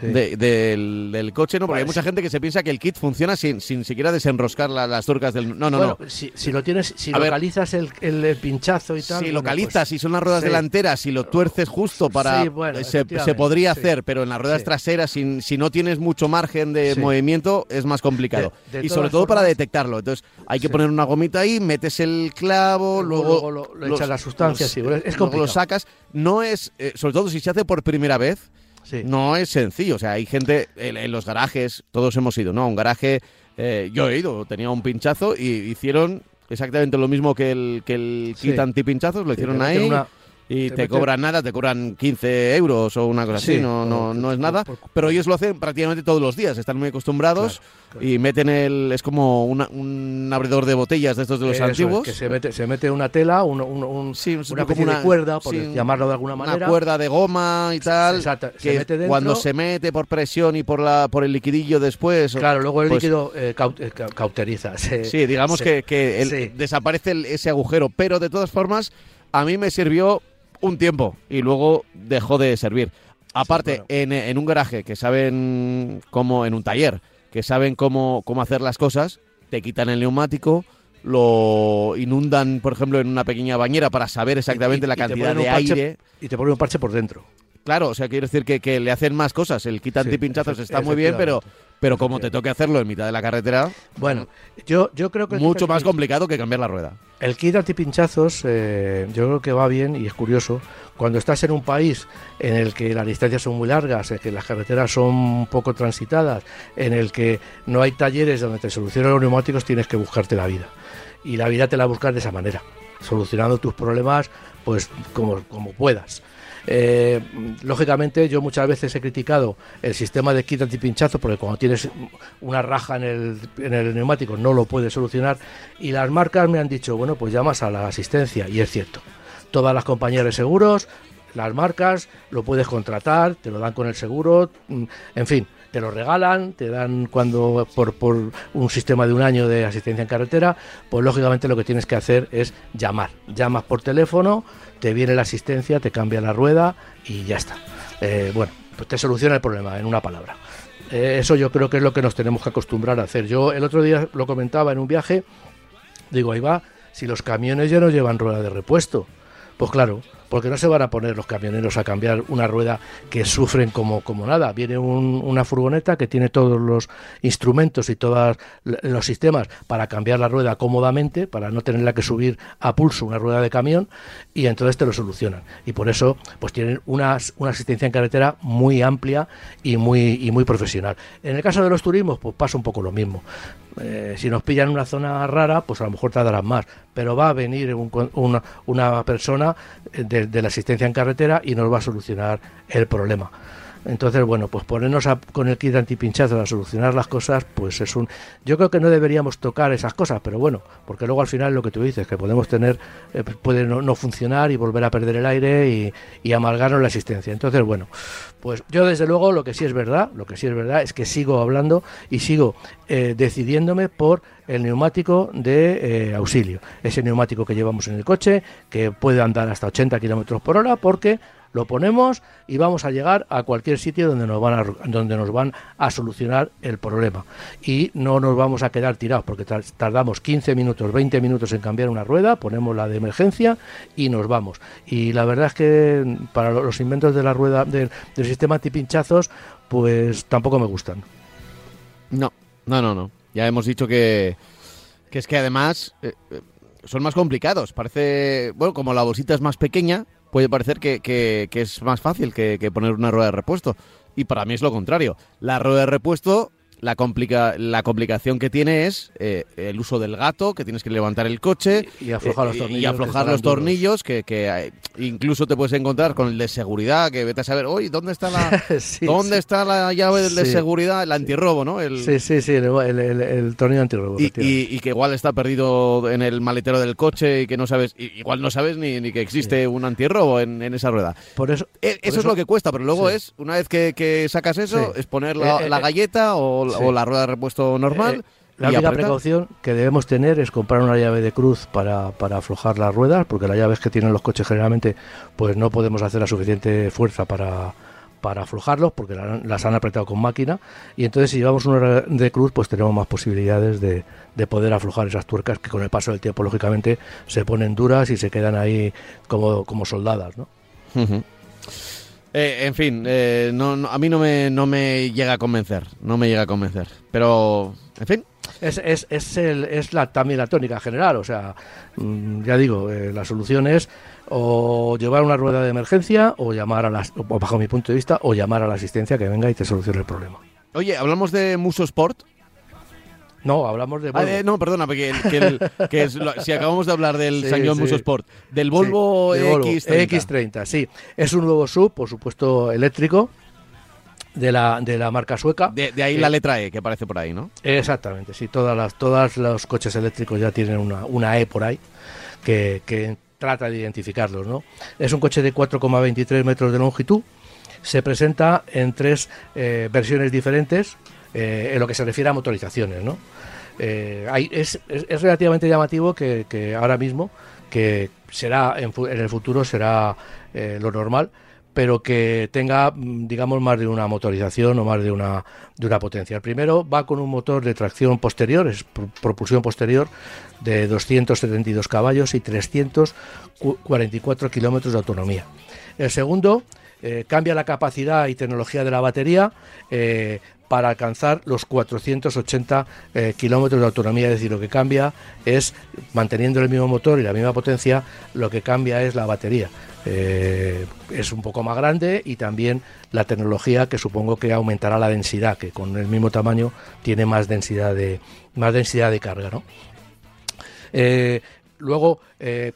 sí. de- del, del coche, ¿no? Porque hay Pues- mucha gente que se piensa que el kit funciona sin, sin siquiera desenroscar la- las turcas del... No, no, bueno, no. Si, si lo tienes, si A localizas el, el, el pinchazo y tal. Si bueno, localizas, pues- si son las ruedas sí. delanteras, si lo tuerces justo para... Sí, bueno, se, podría hacer, pero en las ruedas traseras, si, si no tienes mucho margen de movimiento, es más complicado. De- de y sobre todo para detectarlo. Entonces, hay que poner una gomita ahí, metes el clavo, luego... Luego- lo- echas las sustancias, sí, es luego lo complicado. sacas. No es... eh, sobre todo si se hace por primera vez, Sí. no es sencillo. O sea, hay gente en, en los garajes, todos hemos ido, ¿no? A un garaje, eh, yo he ido, tenía un pinchazo y hicieron exactamente lo mismo que el, que el Sí. kit antipinchazos, lo Sí, hicieron ahí. una- y te cobran nada, te cobran 15 euros o una cosa así, Sí, no, no, por- no es nada. por- pero ellos lo hacen prácticamente todos los días, están muy acostumbrados Claro, claro. y meten el. Es como una- un abridor de botellas de estos de los Eso es, antiguos. que se mete, se mete una tela, un, un- un- Sí, una como especie de cuerda, por sí, llamarlo de alguna manera. Una cuerda de goma y tal. Exacto, se que mete dentro. cuando se mete por presión y por la por el liquidillo después. Claro, luego el pues, líquido eh, eh, ca- cauteriza. se- Sí, digamos se- que, que el- desaparece el- ese agujero, pero de todas formas, a mí me sirvió un tiempo y luego dejó de servir. Aparte, bueno. en, en un garaje que saben cómo, en un taller, que saben cómo, cómo hacer las cosas, te quitan el neumático, lo inundan, por ejemplo, en una pequeña bañera para saber exactamente y- la y cantidad de parche- aire. Y te ponen un parche por dentro. Claro, o sea, quiero decir que, que le hacen más cosas. El kit Sí, antipinchazos efe- está muy bien, pero. Pero como te toque hacerlo en mitad de la carretera, Bueno, yo, yo creo que el mucho más complicado que cambiar la rueda. El kit antipinchazos eh, yo creo que va bien y es curioso. Cuando estás en un país en el que las distancias son muy largas, en que las carreteras son poco transitadas, en el que no hay talleres donde te solucionen los neumáticos, tienes que buscarte la vida. Y la vida te la buscas de esa manera, solucionando tus problemas pues como, como puedas. Eh, lógicamente yo muchas veces he criticado el sistema de kit antipinchazo porque cuando tienes una raja en el, en el neumático no lo puedes solucionar y las marcas me han dicho, bueno, pues llamas a la asistencia y es cierto. todas las compañías de seguros, las marcas, lo puedes contratar, te lo dan con el seguro, mm, en fin, te lo regalan, te dan cuando por, por un sistema de un año de asistencia en carretera, pues lógicamente lo que tienes que hacer es llamar. Llamas por teléfono, te viene la asistencia, te cambia la rueda y ya está. Eh, bueno, pues te soluciona el problema en una palabra. Eh, eso yo creo que es lo que nos tenemos que acostumbrar a hacer. Yo el otro día lo comentaba en un viaje, digo, ahí va, si los camiones ya no llevan rueda de repuesto, pues claro, porque no se van a poner los camioneros a cambiar una rueda que sufren como, como nada. Viene una furgoneta que tiene todos los instrumentos y todos los sistemas para cambiar la rueda cómodamente, para no tenerla que subir a pulso una rueda de camión, y entonces te lo solucionan. Y por eso, pues tienen una, una asistencia en carretera muy amplia y muy, y muy profesional. En el caso de los turismos, pues pasa un poco lo mismo. Eh, si nos pillan en una zona rara, pues a lo mejor tardarán más, pero va a venir una, una, persona de, de, la asistencia en carretera y nos va a solucionar el problema. Entonces, bueno, pues ponernos con el kit antipinchazo a solucionar las cosas, pues es un... Yo creo que no deberíamos tocar esas cosas, pero bueno, porque luego al final lo que tú dices, que podemos tener, eh, pues puede no, funcionar y volver a perder el aire y, y la existencia. Entonces, bueno, pues yo desde luego lo que sí es verdad, lo que sí es verdad es que sigo hablando y sigo eh, decidiéndome por el neumático de eh, auxilio. Ese neumático que llevamos en el coche, que puede andar hasta 80 kilómetros por hora, porque lo ponemos y vamos a llegar a cualquier sitio donde nos van a, donde nos van a solucionar el problema. Y no nos vamos a quedar tirados porque tardamos 15 minutos, 20 minutos en cambiar una rueda, ponemos la de emergencia y nos vamos. Y la verdad es que para los inventos de la rueda del, sistema antipinchazos, pues tampoco me gustan. No, no, no, no. Ya hemos dicho que, que es que además eh, eh, son más complicados. Parece, bueno, como la bolsita es más pequeña, puede parecer que, que, es más fácil que, que, poner una rueda de repuesto. Y para mí es lo contrario. La rueda de repuesto la, complica, la complicación que tiene es eh, el uso del gato, que tienes que levantar el coche y, aflojar los eh, tornillos, y aflojar los tornillos que, que, incluso te puedes encontrar con el de seguridad, que vete a saber, oye, ¿dónde está la, ¿dónde está la llave del de seguridad? El antirrobo, ¿no? El, sí, sí, sí, el, el, tornillo antirrobo. Y, y, que igual está perdido en el maletero del coche y que no sabes, igual no sabes ni, ni que existe un antirrobo en, en, esa rueda. Por eso, e, eso, es lo que cuesta, pero luego es, una vez que, sacas eso, es poner la, eh, la galleta o o la rueda de repuesto normal. Eh, la única precaución que debemos tener es comprar una llave de cruz para, para, aflojar las ruedas, porque las llaves que tienen los coches generalmente pues no podemos hacer la suficiente fuerza para, para aflojarlos, porque las han apretado con máquina, y entonces si llevamos una de cruz pues tenemos más posibilidades de, de, poder aflojar esas tuercas que con el paso del tiempo lógicamente se ponen duras y se quedan ahí como, como soldadas. ¿no? Eh, en fin, eh, no, a mí no me, no me llega a convencer, no me llega a convencer. Pero, en fin. Es, es, es, el, es la, también la tónica general, o sea, mm, ya digo, eh, la solución es o llevar una rueda de emergencia o llamar a las, bajo mi punto de vista, o llamar a la asistencia que venga y te solucione el problema. Oye, hablamos de Muso Sport. No, hablamos de ah, Volvo. no, perdona, porque si acabamos de hablar del sí, Muso Sport, del Volvo, X30. X30. Sí, es un nuevo sub, por supuesto, eléctrico. De la, de la marca sueca. De, ahí la letra E que aparece por ahí, ¿no? Exactamente, sí, todas las, todos los coches eléctricos ya tienen una, una E por ahí que, que trata de identificarlos, ¿no? Es un coche de 4,23 metros de longitud, se presenta en tres eh, versiones diferentes eh, en lo que se refiere a motorizaciones, ¿no? Eh, es, relativamente llamativo que, ahora mismo, que será en, el futuro será eh, lo normal, pero que tenga, mm, digamos, más de una motorización o más de una, de una potencia. El primero va con un motor de tracción posterior, es propulsión posterior, de 272 caballos y 344 kilómetros de autonomía. El segundo cambia la capacidad y tecnología de la batería para alcanzar los 480 eh, kilómetros de autonomía. Es decir, lo que cambia es, manteniendo el mismo motor y la misma potencia, lo que cambia es la batería. Eh, es un poco más grande y también la tecnología que supongo que aumentará la densidad, que con el mismo tamaño tiene más densidad de, más densidad de carga. ¿no? Eh, luego,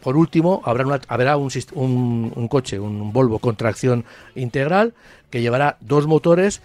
por último, habrá, un, un, coche, un Volvo con tracción integral, que llevará dos motores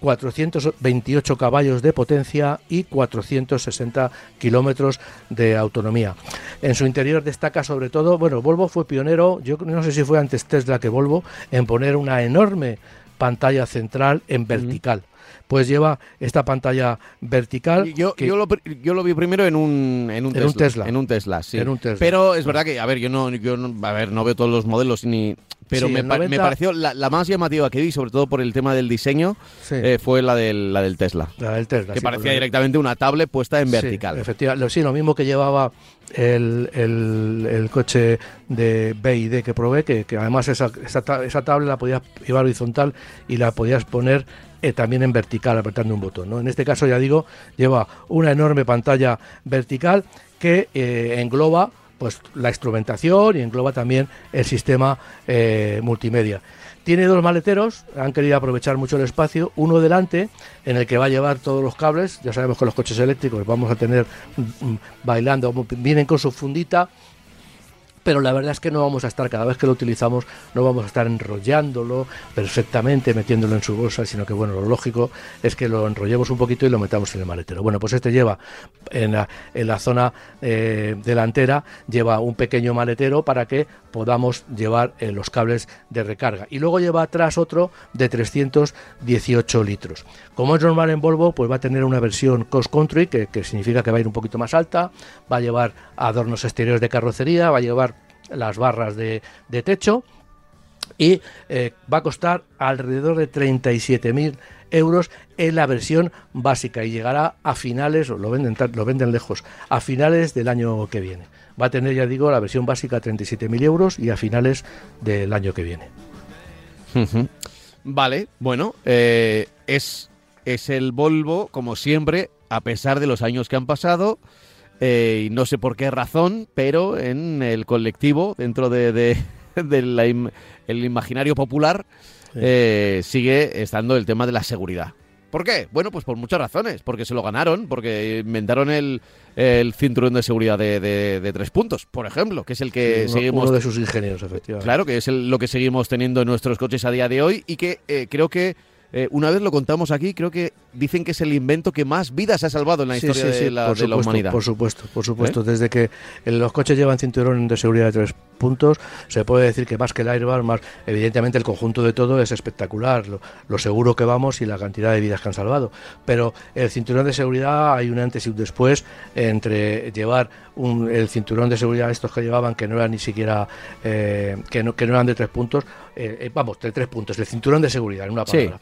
428 caballos de potencia y 460 kilómetros de autonomía. En su interior destaca sobre todo, bueno, Volvo fue pionero, yo no sé si fue antes Tesla que Volvo, en poner una enorme pantalla central en vertical pues lleva esta pantalla vertical. Yo, yo, lo, yo lo vi primero en un, en un, Tesla, En un Tesla, sí. En un Tesla. Pero es verdad que, a ver, yo no, yo no, a ver, no veo todos los modelos ni... Pero me, me, pareció la, más llamativa que vi, sobre todo por el tema del diseño, eh, fue la del, la del Tesla. La del Tesla. Que parecía directamente una tablet puesta en vertical. Efectivamente, sí, lo mismo que llevaba el, el, coche de BID que probé, que, que además esa, esa, esa tablet la podías llevar horizontal y la podías poner eh, también en vertical apretando un botón. ¿no? En este caso, ya digo, lleva una enorme pantalla vertical que eh, engloba pues la instrumentación y engloba también el sistema eh, multimedia. Tiene dos maleteros, han querido aprovechar mucho el espacio, uno delante en el que va a llevar todos los cables, ya sabemos que los coches eléctricos vamos a tener mm, bailando, vienen con su fundita, pero la verdad es que no vamos a estar, cada vez que lo utilizamos, no vamos a estar enrollándolo perfectamente, metiéndolo en su bolsa, sino que bueno, lo lógico es que lo enrollemos un poquito y lo metamos en el maletero. Bueno, pues este lleva en la, en la zona eh, delantera, lleva un pequeño maletero para que podamos llevar eh, los cables de recarga. Y luego lleva atrás otro de 318 litros. Como es normal en Volvo, pues va a tener una versión Cost Country, que, que significa que va a ir un poquito más alta, va a llevar adornos exteriores de carrocería, va a llevar las barras de, techo y eh, va a costar alrededor de 37.000 euros en la versión básica y llegará a finales, lo venden, lo venden lejos, a finales del año que viene. Va a tener, ya digo, la versión básica 37.000 euros y a finales del año que viene. Vale, bueno, eh, es, es el Volvo, como siempre, a pesar de los años que han pasado, eh, y no sé por qué razón, pero en el colectivo, dentro de, el imaginario popular, eh, sigue estando el tema de la seguridad. ¿Por qué? Bueno, pues por muchas razones. Porque se lo ganaron, porque inventaron el, cinturón de seguridad de, tres puntos, por ejemplo, que es el que seguimos. Uno de sus ingenieros, efectivamente. Claro, que es lo que seguimos teniendo en nuestros coches a día de hoy y que eh, creo que eh, una vez lo contamos aquí, creo que dicen que es el invento que más vidas ha salvado en la historia de, la, humanidad. Por supuesto, por supuesto. ¿Eh? Desde que los coches llevan cinturón de seguridad de tres puntos, se puede decir que más que el airbag, más evidentemente el conjunto de todo es espectacular, lo, seguro que vamos y la cantidad de vidas que han salvado. Pero el cinturón de seguridad hay un antes y un después entre llevar el cinturón de seguridad estos que llevaban que no eran ni siquiera eh, que no que no eran de tres puntos vamos de tres puntos el cinturón de seguridad en una palabra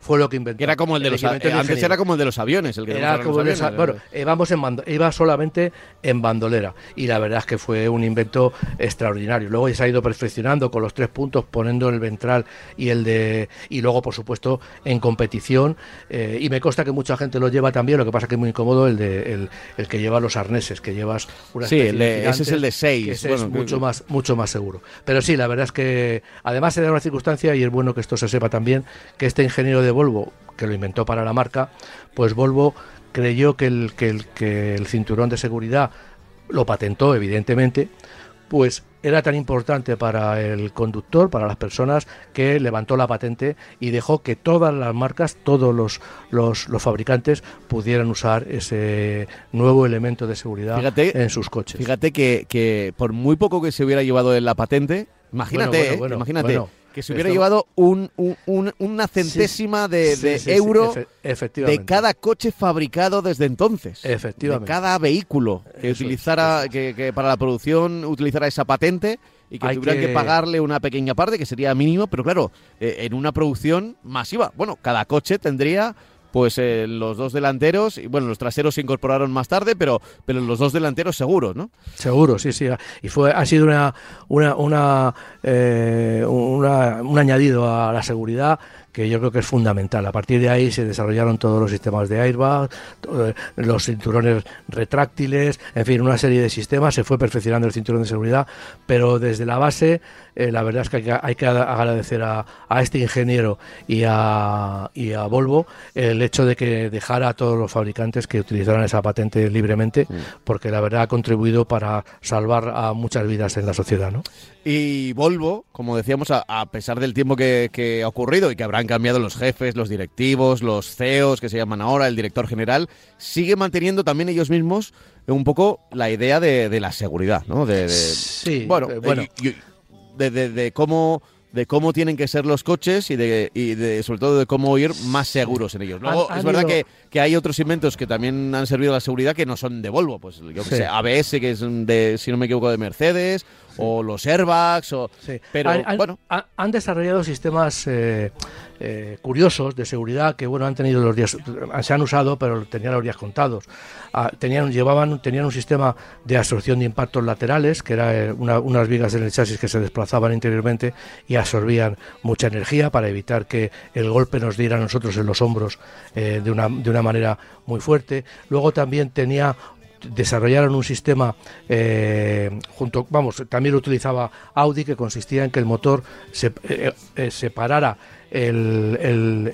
fue lo que inventó. Era como el de los antes era como el de los aviones, el que era como bueno, íbamos en iba solamente en bandolera y la verdad es que fue un invento extraordinario. Luego se ha ido perfeccionando con los tres puntos, poniendo el ventral y el de y luego por supuesto en competición eh, y me consta que mucha gente lo lleva también. Lo que pasa que es muy incómodo el de el, que lleva los arneses, que llevas una sí, ese es el de 6 es mucho más mucho más seguro. Pero sí, la verdad es que además se da una circunstancia y es bueno que esto se sepa también que este ingeniero de Volvo, que lo inventó para la marca, pues Volvo creyó que el, que el, que el cinturón de seguridad lo patentó, evidentemente, pues era tan importante para el conductor, para las personas, que levantó la patente y dejó que todas las marcas, todos los, los, los fabricantes pudieran usar ese nuevo elemento de seguridad en sus coches. Fíjate que, que, por muy poco que se hubiera llevado en la patente, imagínate, ¿eh? imagínate que se hubiera llevado un, una centésima de, euro de cada coche fabricado desde entonces. Efectivamente. De cada vehículo que utilizara, que, para la producción utilizara esa patente y que tuvieran que... pagarle una pequeña parte, que sería mínimo, pero claro, eh, en una producción masiva. Bueno, cada coche tendría pues eh, los dos delanteros, y bueno, los traseros se incorporaron más tarde, pero, pero los dos delanteros seguros, ¿no? Seguro, sí, sí. Y fue, ha sido una, una, una, eh, una, un añadido a la seguridad que yo creo que es fundamental. A partir de ahí se desarrollaron todos los sistemas de airbag, eh, los cinturones retráctiles, en fin, una serie de sistemas. Se fue perfeccionando el cinturón de seguridad, pero desde la base, eh, la verdad es que hay que, agradecer a, este ingeniero y a, y a Volvo el hecho de que dejara a todos los fabricantes que utilizaran esa patente libremente, porque la verdad ha contribuido para salvar a muchas vidas en la sociedad, ¿no? Y Volvo, como decíamos, a, a pesar del tiempo que, que ha ocurrido y que habrán cambiado los jefes, los directivos, los CEOs que se llaman ahora, el director general, sigue manteniendo también ellos mismos un poco la idea de, de la seguridad, ¿no? De, de- Sí, bueno, eh, bueno. y- y- de, de- de cómo de cómo tienen que ser los coches y de, y de sobre todo de cómo ir más seguros en ellos. Luego, Han- han es verdad que, que hay otros inventos que también han servido a la seguridad que no son de Volvo, pues yo que Sí. sé, ABS, que es de, si no me equivoco, de Mercedes, o los airbags, o... Sí. Pero, Han- bueno, ha- han desarrollado sistemas eh, eh, curiosos de seguridad que bueno han tenido los días se han usado pero tenían los días contados. Ah, tenían llevaban tenían un sistema de absorción de impactos laterales que era eh, una- unas vigas en el chasis que se desplazaban interiormente y absorbían mucha energía para evitar que el golpe nos diera a nosotros en los hombros eh, de una de una manera muy fuerte. Luego también tenía desarrollaron un sistema eh, junto, vamos, también lo utilizaba Audi que consistía en que el motor eh, eh, separara el,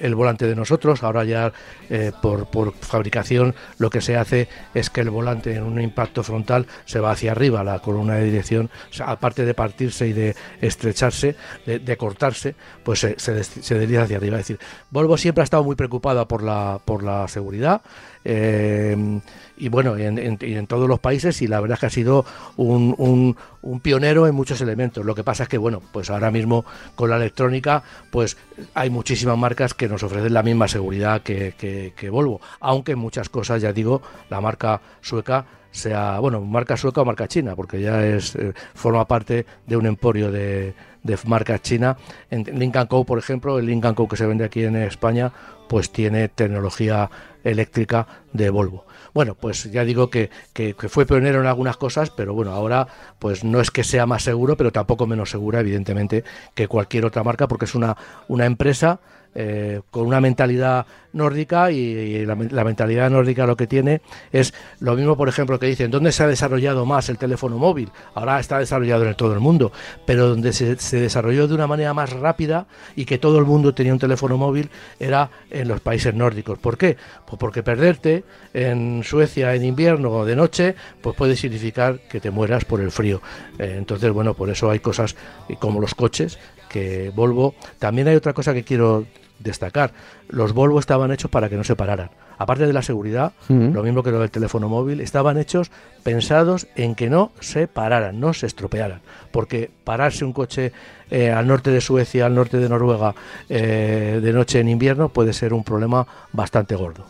el- volante de nosotros. Ahora ya eh, por, por fabricación lo que se hace es que el volante en un impacto frontal se va hacia arriba, la columna de dirección, aparte de partirse y de estrecharse, de, cortarse, pues se, se, se hacia arriba. Es decir, Volvo siempre ha estado muy preocupada por la, por la seguridad. Eh, y bueno, en, en- todos los países y la verdad es que ha sido un, un- pionero en muchos elementos. Lo que pasa es que, bueno, pues ahora mismo con la electrónica, pues hay muchísimas marcas que nos ofrecen la misma seguridad que, que- que Volvo, aunque en muchas cosas, ya digo, la marca sueca sea, bueno, marca sueca o marca china, porque ya es eh, forma parte de un emporio de, de marca china. En Lincoln Co, por ejemplo, el Lincoln Co que se vende aquí en España, pues tiene tecnología eléctrica de Volvo. Bueno, pues ya digo que, que- fue pionero en algunas cosas, pero bueno, ahora pues no es que sea más seguro, pero tampoco menos segura, evidentemente, que cualquier otra marca, porque es una, una empresa eh, con una mentalidad nórdica y, la, la mentalidad nórdica lo que tiene es lo mismo, por ejemplo, que dicen, ¿dónde se ha desarrollado más el teléfono móvil? Ahora está desarrollado en todo el mundo, pero donde se, desarrolló de una manera más rápida y que todo el mundo tenía un teléfono móvil era en los países nórdicos. ¿Por qué? Pues porque perderte en Suecia en invierno o de noche, pues puede significar que te mueras por el frío. Eh, entonces, bueno, por eso hay cosas como los coches que Volvo. También hay otra cosa que quiero destacar. Los Volvo estaban hechos para que no se pararan. Aparte de la seguridad, lo mismo que lo del teléfono móvil, estaban hechos pensados en que no se pararan, no se estropearan. Porque pararse un coche eh, al norte de Suecia, al norte de Noruega, eh, de noche en invierno, puede ser un problema bastante gordo.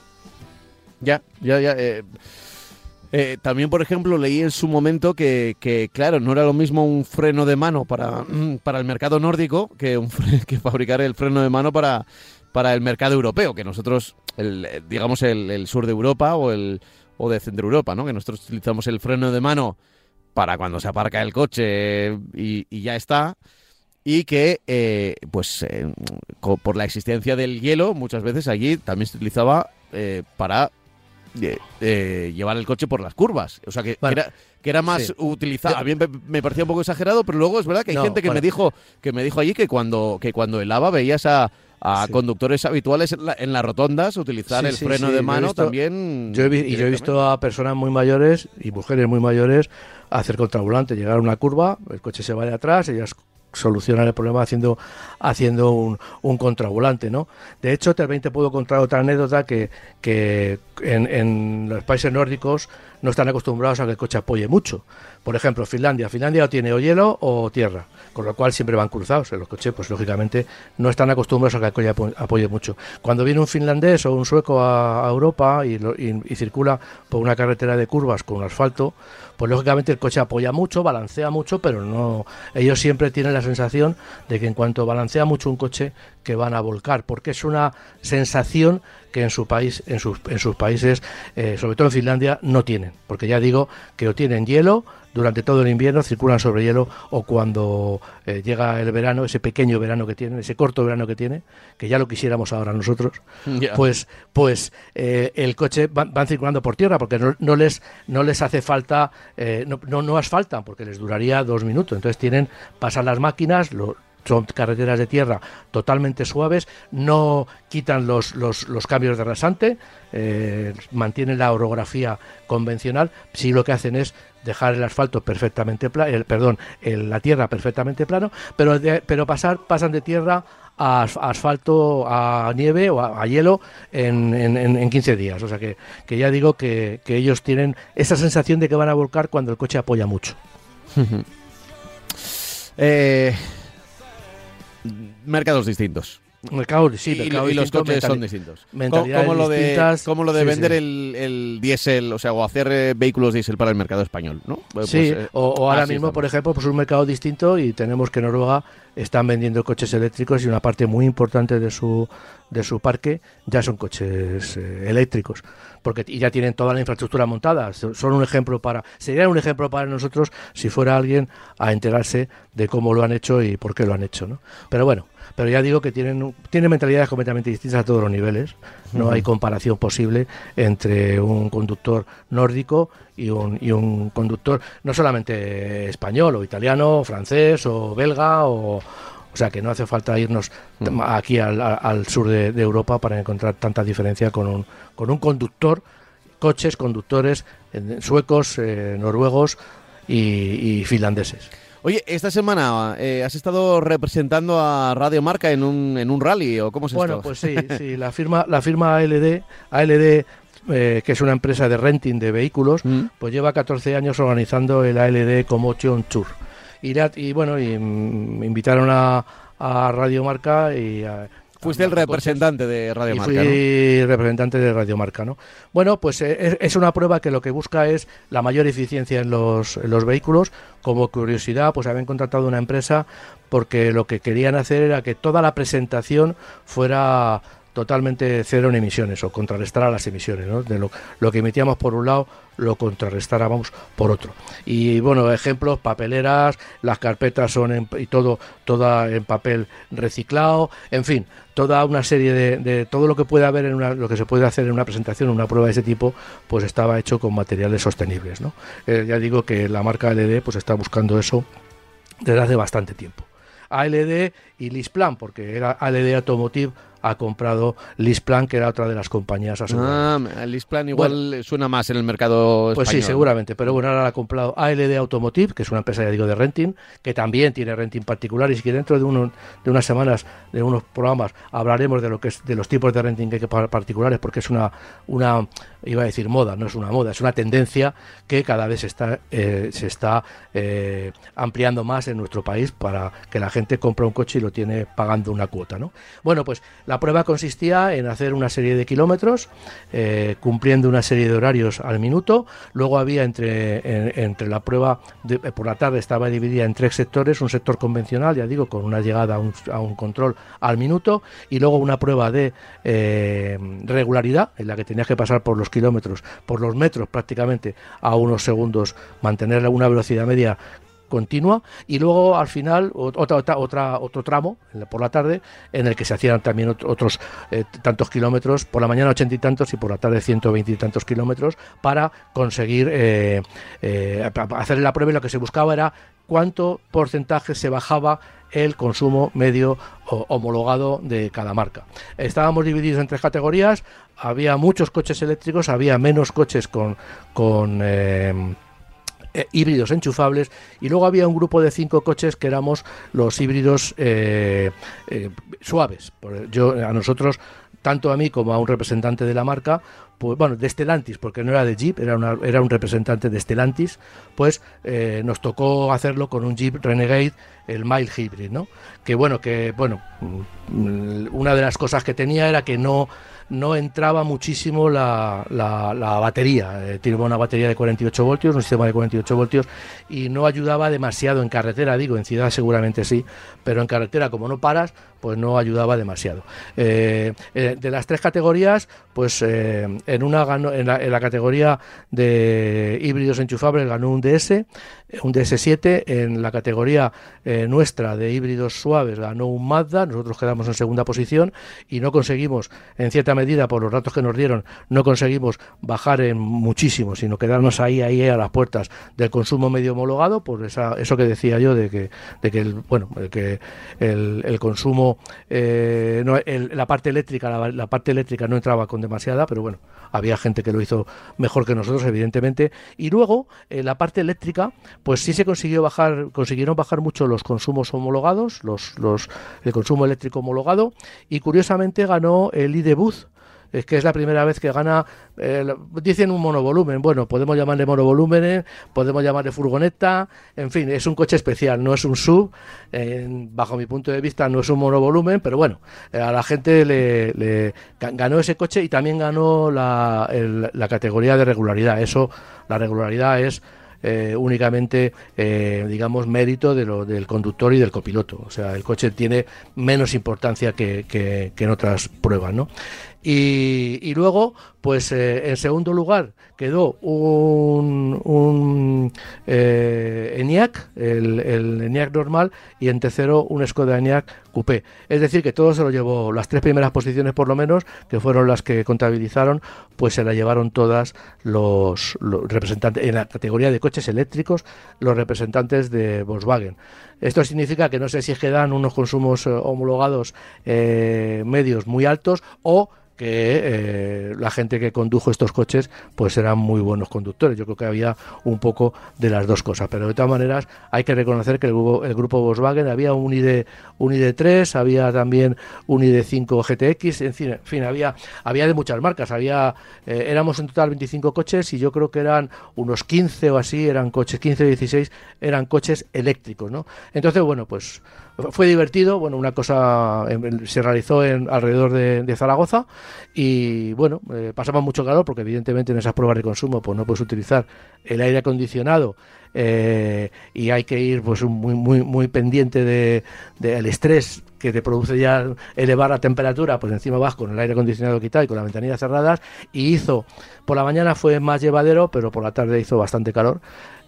Ya, ya, ya. eh, eh, también, por ejemplo, leí en su momento que, claro, no era lo mismo un freno de mano para, para el mercado nórdico que, fabricar el freno de mano para, para el mercado europeo, que nosotros, eh, digamos, el, sur de Europa o, el, o de Centro Europa, ¿no? Que nosotros utilizamos el freno de mano para cuando se aparca el coche y, ya está. Y que, eh, pues, por la existencia del hielo, muchas veces allí también se utilizaba para eh, eh, llevar el coche por las curvas. O sea, que, era, que era más sí. utilizado. A mí me, me parecía un poco exagerado, pero luego es verdad que hay No, gente que me dijo que me dijo allí que cuando, que cuando helaba veías a, a Sí. conductores habituales en, la- en las rotondas utilizar Sí, el sí, freno de mano visto- también. Yo he y yo he visto a personas muy mayores y mujeres muy mayores hacer contravolante, llegar a una curva, el coche se va de atrás, ellas solucionan el problema haciendo haciendo un, un contravolante, ¿no? De hecho, también te puedo contar otra anécdota que, que en, en los países nórdicos no están acostumbrados a que el coche apoye mucho. Por ejemplo, Finlandia. Finlandia o tiene o hielo o tierra, con lo cual siempre van cruzados. En los coches, pues lógicamente no están acostumbrados a que el coche apo- apoye mucho. Cuando viene un finlandés o un sueco a, Europa y, y- y circula por una carretera de curvas con asfalto, pues lógicamente el coche apoya mucho, balancea mucho, pero no. Ellos siempre tienen la sensación de que en cuanto balancea mucho un coche, que van a volcar, porque es una sensación que en su país, en sus, en sus países, eh, sobre todo en Finlandia, no tienen, porque ya digo que o tienen hielo durante todo el invierno, circulan sobre hielo, o cuando eh, llega el verano, ese pequeño verano que tienen, ese corto verano que tiene, que ya lo quisiéramos ahora nosotros, pues, pues eh, el coche van, van circulando por tierra, porque no, no les, no les hace falta, eh, no, no, no asfaltan, porque les duraría dos minutos, entonces tienen, pasan las máquinas, lo, son carreteras de tierra totalmente suaves, no quitan los, los, los cambios de rasante, eh, mantienen la orografía convencional, sí lo que hacen es dejar el asfalto perfectamente plano, perdón, la tierra perfectamente plano, pero, pero pasar, pasan de tierra a as- a asfalto, a nieve o a, hielo en- en 15 días. O sea que, que ya digo que, que ellos tienen esa sensación de que van a volcar cuando el coche apoya mucho. Eh, mercados distintos. Mercado, sí, y, mercado y los coches son distintos. como lo de, como lo de Sí, vender sí. El, el diésel, o sea, o hacer eh, vehículos diésel para el mercado español, ¿no? Pues, Sí, eh, o, o ahora mismo, estamos. por ejemplo, pues un mercado distinto y tenemos que Noruega están vendiendo coches eléctricos y una parte muy importante de su de su parque ya son coches eh, eléctricos porque ya tienen toda la infraestructura montada. So- son un ejemplo para serían un ejemplo para nosotros si fuera alguien a enterarse de cómo lo han hecho y por qué lo han hecho ¿no? pero bueno pero ya digo que tienen tienen mentalidades completamente distintas a todos los niveles. No hay comparación posible entre un conductor nórdico y un, y un conductor no solamente español o italiano, o francés o belga o o sea que no hace falta irnos Mm. aquí al, sur de, de Europa para encontrar tanta diferencia con un, con un conductor, coches, conductores suecos, eh, noruegos y, y finlandeses. Oye, esta semana eh, has estado representando a Radio Marca en un, en un rally, ¿o cómo es Bueno, esto? pues sí, sí, la firma, la firma ALD, ALD eh, que es una empresa de renting de vehículos, Mm. pues lleva 14 años organizando el ALD Commotion Tour. Y, y bueno, y, mm, me invitaron a, a Radio Marca y a, Fuiste el representante de Radio y Marca, fui ¿no? representante de Radio Marca, ¿no? Bueno, pues eh, es, es una prueba que lo que busca es la mayor eficiencia en los, en los vehículos. Como curiosidad, pues habían contratado una empresa porque lo que querían hacer era que toda la presentación fuera totalmente cero en emisiones o contrarrestar a las emisiones, ¿no? De lo, que emitíamos por un lado lo contrarrestáramos por otro. Y bueno, ejemplos, papeleras, las carpetas son en- y todo, toda en papel reciclado, en fin, toda una serie de, de todo lo que puede haber en una, lo que se puede hacer en una presentación, en una prueba de ese tipo, pues estaba hecho con materiales sostenibles, ¿no? Eh, ya digo que la marca LD pues está buscando eso desde hace bastante tiempo. ALD y Lisplan, porque era ALD Automotive ha comprado Lisplan, que era otra de las compañías aseguradoras. Ah, Lisplan igual suena más en el mercado Pues sí, español. seguramente, pero bueno, ahora la ha comprado ALD Automotive, que es una empresa, ya digo, de renting, que también tiene renting particular y que dentro de, uno, de unas semanas, de unos programas, hablaremos de lo que es de los tipos de renting que hay que pagar particulares, porque es una, una iba a decir moda, no es una moda, es una tendencia que cada vez está, eh, se está eh, ampliando más en nuestro país para que la gente compre un coche y lo tiene pagando una cuota, ¿no? Bueno, pues la prueba consistía en hacer una serie de kilómetros, eh, cumpliendo una serie de horarios al minuto. Luego había entre, en- entre la prueba eh, por la tarde estaba dividida en tres sectores, un sector convencional, ya digo, con una llegada a un, a un control al minuto, y luego una prueba de eh, regularidad, en la que tenías que pasar por los kilómetros, por los metros prácticamente a unos segundos, mantener una velocidad media continua y luego al final ot- otra, otra, otra- otro tramo por la tarde en el que se hacían también ot- otros eh, tantos kilómetros por la mañana ochenta y tantos y por la tarde ciento veinte y tantos kilómetros para conseguir eh, eh, hacer la prueba y lo que se buscaba era cuánto porcentaje se bajaba el consumo medio homologado de cada marca. Estábamos divididos en tres categorías, había muchos coches eléctricos, había menos coches con, con eh, híbridos enchufables y luego había un grupo de cinco coches que éramos los híbridos eh, eh, suaves. Yo a nosotros tanto a mí como a un representante de la marca, pues bueno, de Stellantis, porque no era de Jeep, era, era un representante de Stellantis, pues nos tocó hacerlo con un Jeep Renegade, el Mile Hybrid, ¿no? Que bueno, que bueno, mm, una de las cosas que tenía era que no no entraba muchísimo la, la- batería. Eh, tiene una batería de 48 voltios, un sistema de 48 voltios, y no ayudaba demasiado en carretera, digo, en ciudad seguramente sí, pero en carretera como no paras, pues no ayudaba demasiado. Eh, eh, de las tres categorías, pues eh, en una ganó, en la, categoría de híbridos enchufables ganó un DS, un DS7, en la categoría nuestra de híbridos suaves ganó un Mazda, nosotros quedamos en segunda posición y no conseguimos, en cierta medida, por los datos que nos dieron, no conseguimos bajar en muchísimo, sino quedarnos ahí, ahí a las puertas del consumo medio homologado, por esa, eso que decía yo de que, de que bueno, que el consumo, eh, la parte eléctrica, la, parte eléctrica no entraba con demasiada, pero bueno, había gente que lo hizo mejor que nosotros, evidentemente. Y luego, en la parte eléctrica, pues sí se consiguió bajar, consiguieron bajar mucho los consumos homologados, los, los, el consumo eléctrico homologado, y curiosamente ganó el ID Booth, es que es la primera vez que gana, eh, dicen un monovolumen, bueno, podemos llamarle monovolumen, podemos llamarle furgoneta, en fin, es un coche especial, no es un sub, bajo mi punto de vista no es un monovolumen, pero bueno, eh, a la gente le, ganó ese coche y también ganó la, la categoría de regularidad, eso, la regularidad es... Eh, únicamente, digamos, mérito de lo, del conductor y del copiloto. O sea, el coche tiene menos importancia que, que en otras pruebas, ¿no? Y, luego, pues eh, en segundo lugar quedó un, un eh, ENIAC, el, el, ENIAC normal, y en tercero un Skoda ENIAC Coupé. Es decir, que todo se lo llevó, las tres primeras posiciones por lo menos, que fueron las que contabilizaron, pues se la llevaron todas los, representantes, en la categoría de coches eléctricos, los representantes de Volkswagen. Esto significa que no sé si es que dan unos consumos eh, homologados medios muy altos o que eh, la gente que condujo estos coches pues eran muy buenos conductores. Yo creo que había un poco de las dos cosas, pero de todas maneras hay que reconocer que el, el grupo Volkswagen había un ID, un ID3, había también un ID5 GTX, en fin, en fin había, había de muchas marcas, había eh, éramos en total 25 coches y yo creo que eran unos 15 o así, eran coches, 15 o 16 eran coches eléctricos, ¿no? Entonces, bueno, pues fue divertido, bueno, una cosa se realizó en, alrededor de, Zaragoza y bueno, eh, mucho calor porque evidentemente en esas pruebas de consumo pues no puedes utilizar el aire acondicionado eh, y hay que ir pues muy muy muy pendiente del de, estrés que te produce ya elevar la temperatura, pues encima vas con el aire acondicionado quitado y con las ventanillas cerradas y hizo, por la mañana fue más llevadero, pero por la tarde hizo bastante calor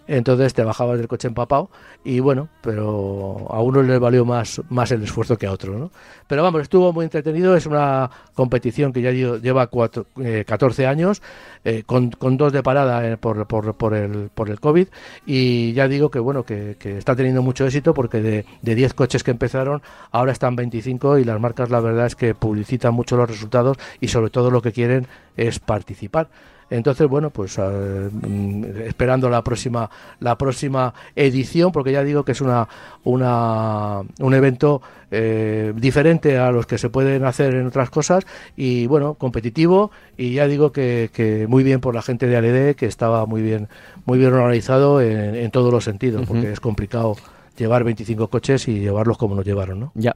entonces te bajabas del coche empapado y bueno, pero a uno le valió más, más el esfuerzo que a otro, ¿no? Pero vamos, estuvo muy entretenido, es una competición que ya lleva cuatro, 14 eh, años, eh, con, dos de parada eh, por, por, por, el, por el COVID y ya digo que bueno, que, está teniendo mucho éxito porque de, de 10 coches que empezaron, ahora están 25 y las marcas la verdad es que publicitan mucho los resultados y sobre todo lo que quieren es participar. Entonces, bueno, pues eh, mm, esperando la próxima la próxima edición, porque ya digo que es una, una un evento eh, diferente a los que se pueden hacer en otras cosas y bueno, competitivo y ya digo que, que muy bien por la gente de ALD, que estaba muy bien muy bien organizado en, todos los sentidos, porque es complicado llevar 25 coches y llevarlos como nos llevaron, ¿no? Ya.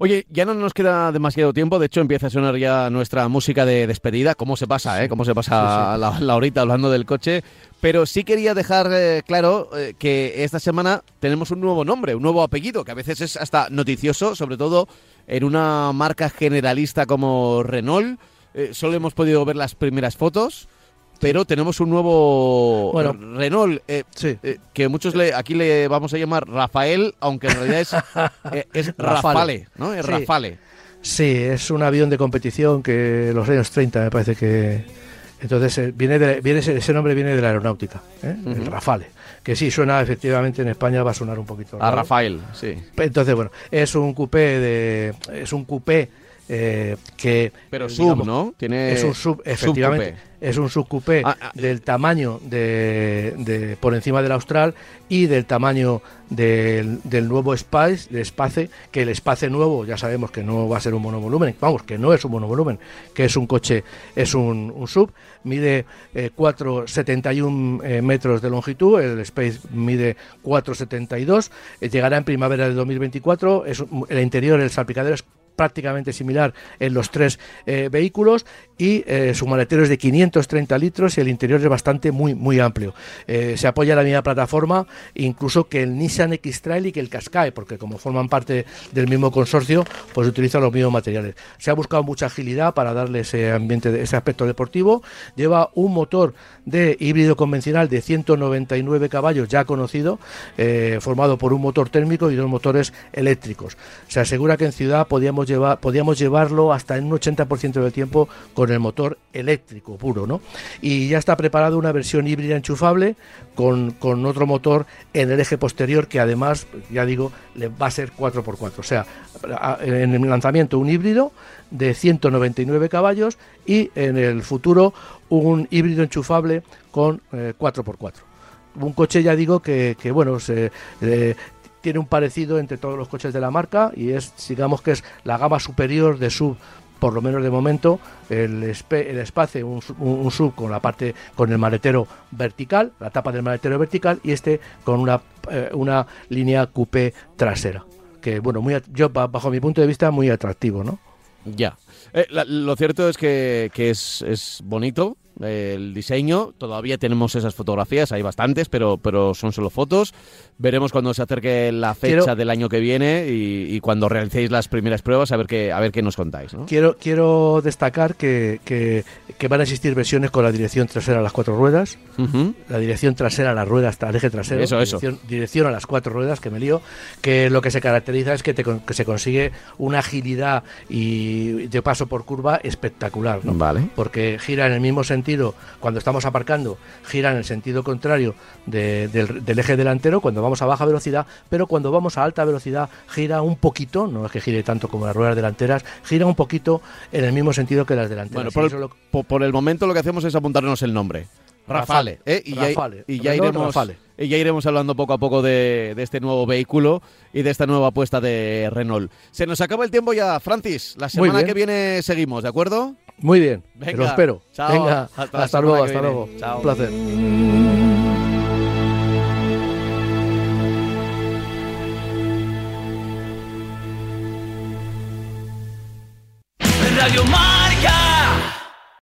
Oye, ya no nos queda demasiado tiempo, de hecho empieza a sonar ya nuestra música de despedida, cómo se pasa, ¿eh? Cómo se pasa La, horita hablando del coche, pero sí quería dejar eh, claro eh, que esta semana tenemos un nuevo nombre, un nuevo apellido, que a veces es hasta noticioso, sobre todo en una marca generalista como Renault. Eh, solo hemos podido ver las primeras fotos pero tenemos un nuevo bueno, Renault eh, eh, que muchos le, aquí le vamos a llamar Rafael, aunque en realidad es, eh, es Rafale, ¿no? Es Rafale. Sí, es un avión de competición que los años 30 me parece que entonces viene, de, viene ese, nombre viene de la aeronáutica, el Rafale, que sí suena efectivamente en España va a sonar un poquito. A Rafael, sí. Entonces bueno, es un coupé de es un coupé eh, que pero sub no tiene es un sub efectivamente es un subcoupé ah, ah. del tamaño de, por encima del austral y del tamaño del, nuevo Spice de Space que el Space nuevo ya sabemos que no va a ser un monovolumen vamos que no es un monovolumen que es un coche es un, sub mide 4,71 eh, eh, metros de longitud el Space mide 4,72 llegará en primavera de 2024 es el interior el salpicadero es prácticamente similar en los tres eh, vehículos y eh, su maletero es de 530 litros y el interior es bastante muy muy amplio. Eh, se apoya la misma plataforma incluso que el Nissan X-Trail y que el Qashqai, porque como forman parte del mismo consorcio, pues utilizan los mismos materiales. Se ha buscado mucha agilidad para darle ese ambiente, ese aspecto deportivo. Lleva un motor de híbrido convencional de 199 caballos ya conocido, formado por un motor térmico y dos motores eléctricos. Se asegura que en ciudad podíamos llevar, podíamos llevarlo hasta en un 80% del tiempo con el motor eléctrico puro, ¿no? Y ya está preparada una versión híbrida enchufable con, con, otro motor en el eje posterior que además, ya digo, le va a ser 4x4. O sea, en el lanzamiento un híbrido de 199 caballos y en el futuro un híbrido enchufable con 4x4 eh, un coche ya digo que, que bueno se, eh, tiene un parecido entre todos los coches de la marca y es, digamos que es la gama superior de sub por lo menos de momento, el, el espacio, un, sub con la parte, con el maletero vertical, la tapa del maletero vertical, y este con una, eh, una línea coupé trasera. Que bueno, muy, yo bajo mi punto de vista, muy atractivo, ¿no? Ya. Eh, lo cierto es que, que es, es bonito, el diseño. Todavía tenemos esas fotografías, hay bastantes, pero, pero son solo fotos. Veremos cuando se acerque la fecha del año que viene y, cuando realicéis las primeras pruebas a ver qué, a ver qué nos contáis. Quiero, quiero destacar que, que, van a existir versiones con la dirección trasera a las cuatro ruedas, la dirección trasera a las ruedas el eje trasero, eso, dirección, dirección, a las cuatro ruedas, que me lío, que lo que se caracteriza es que, que se consigue una agilidad y de paso por curva espectacular, Vale. porque gira en el mismo sentido cuando estamos aparcando, gira en el sentido contrario del, eje delantero cuando vamos a baja velocidad, pero cuando vamos a alta velocidad gira un poquito, no es que gire tanto como las ruedas delanteras, gira un poquito en el mismo sentido que las delanteras. Bueno, por, el, momento lo que hacemos es apuntarnos el nombre. Rafale, ¿eh? y, Ya, y, ya iremos, y ya iremos hablando poco a poco de, este nuevo vehículo y de esta nueva apuesta de Renault. Se nos acaba el tiempo ya, Francis. La semana que viene seguimos, ¿de acuerdo? Muy bien, lo espero. Venga, hasta, luego, hasta luego. Un placer.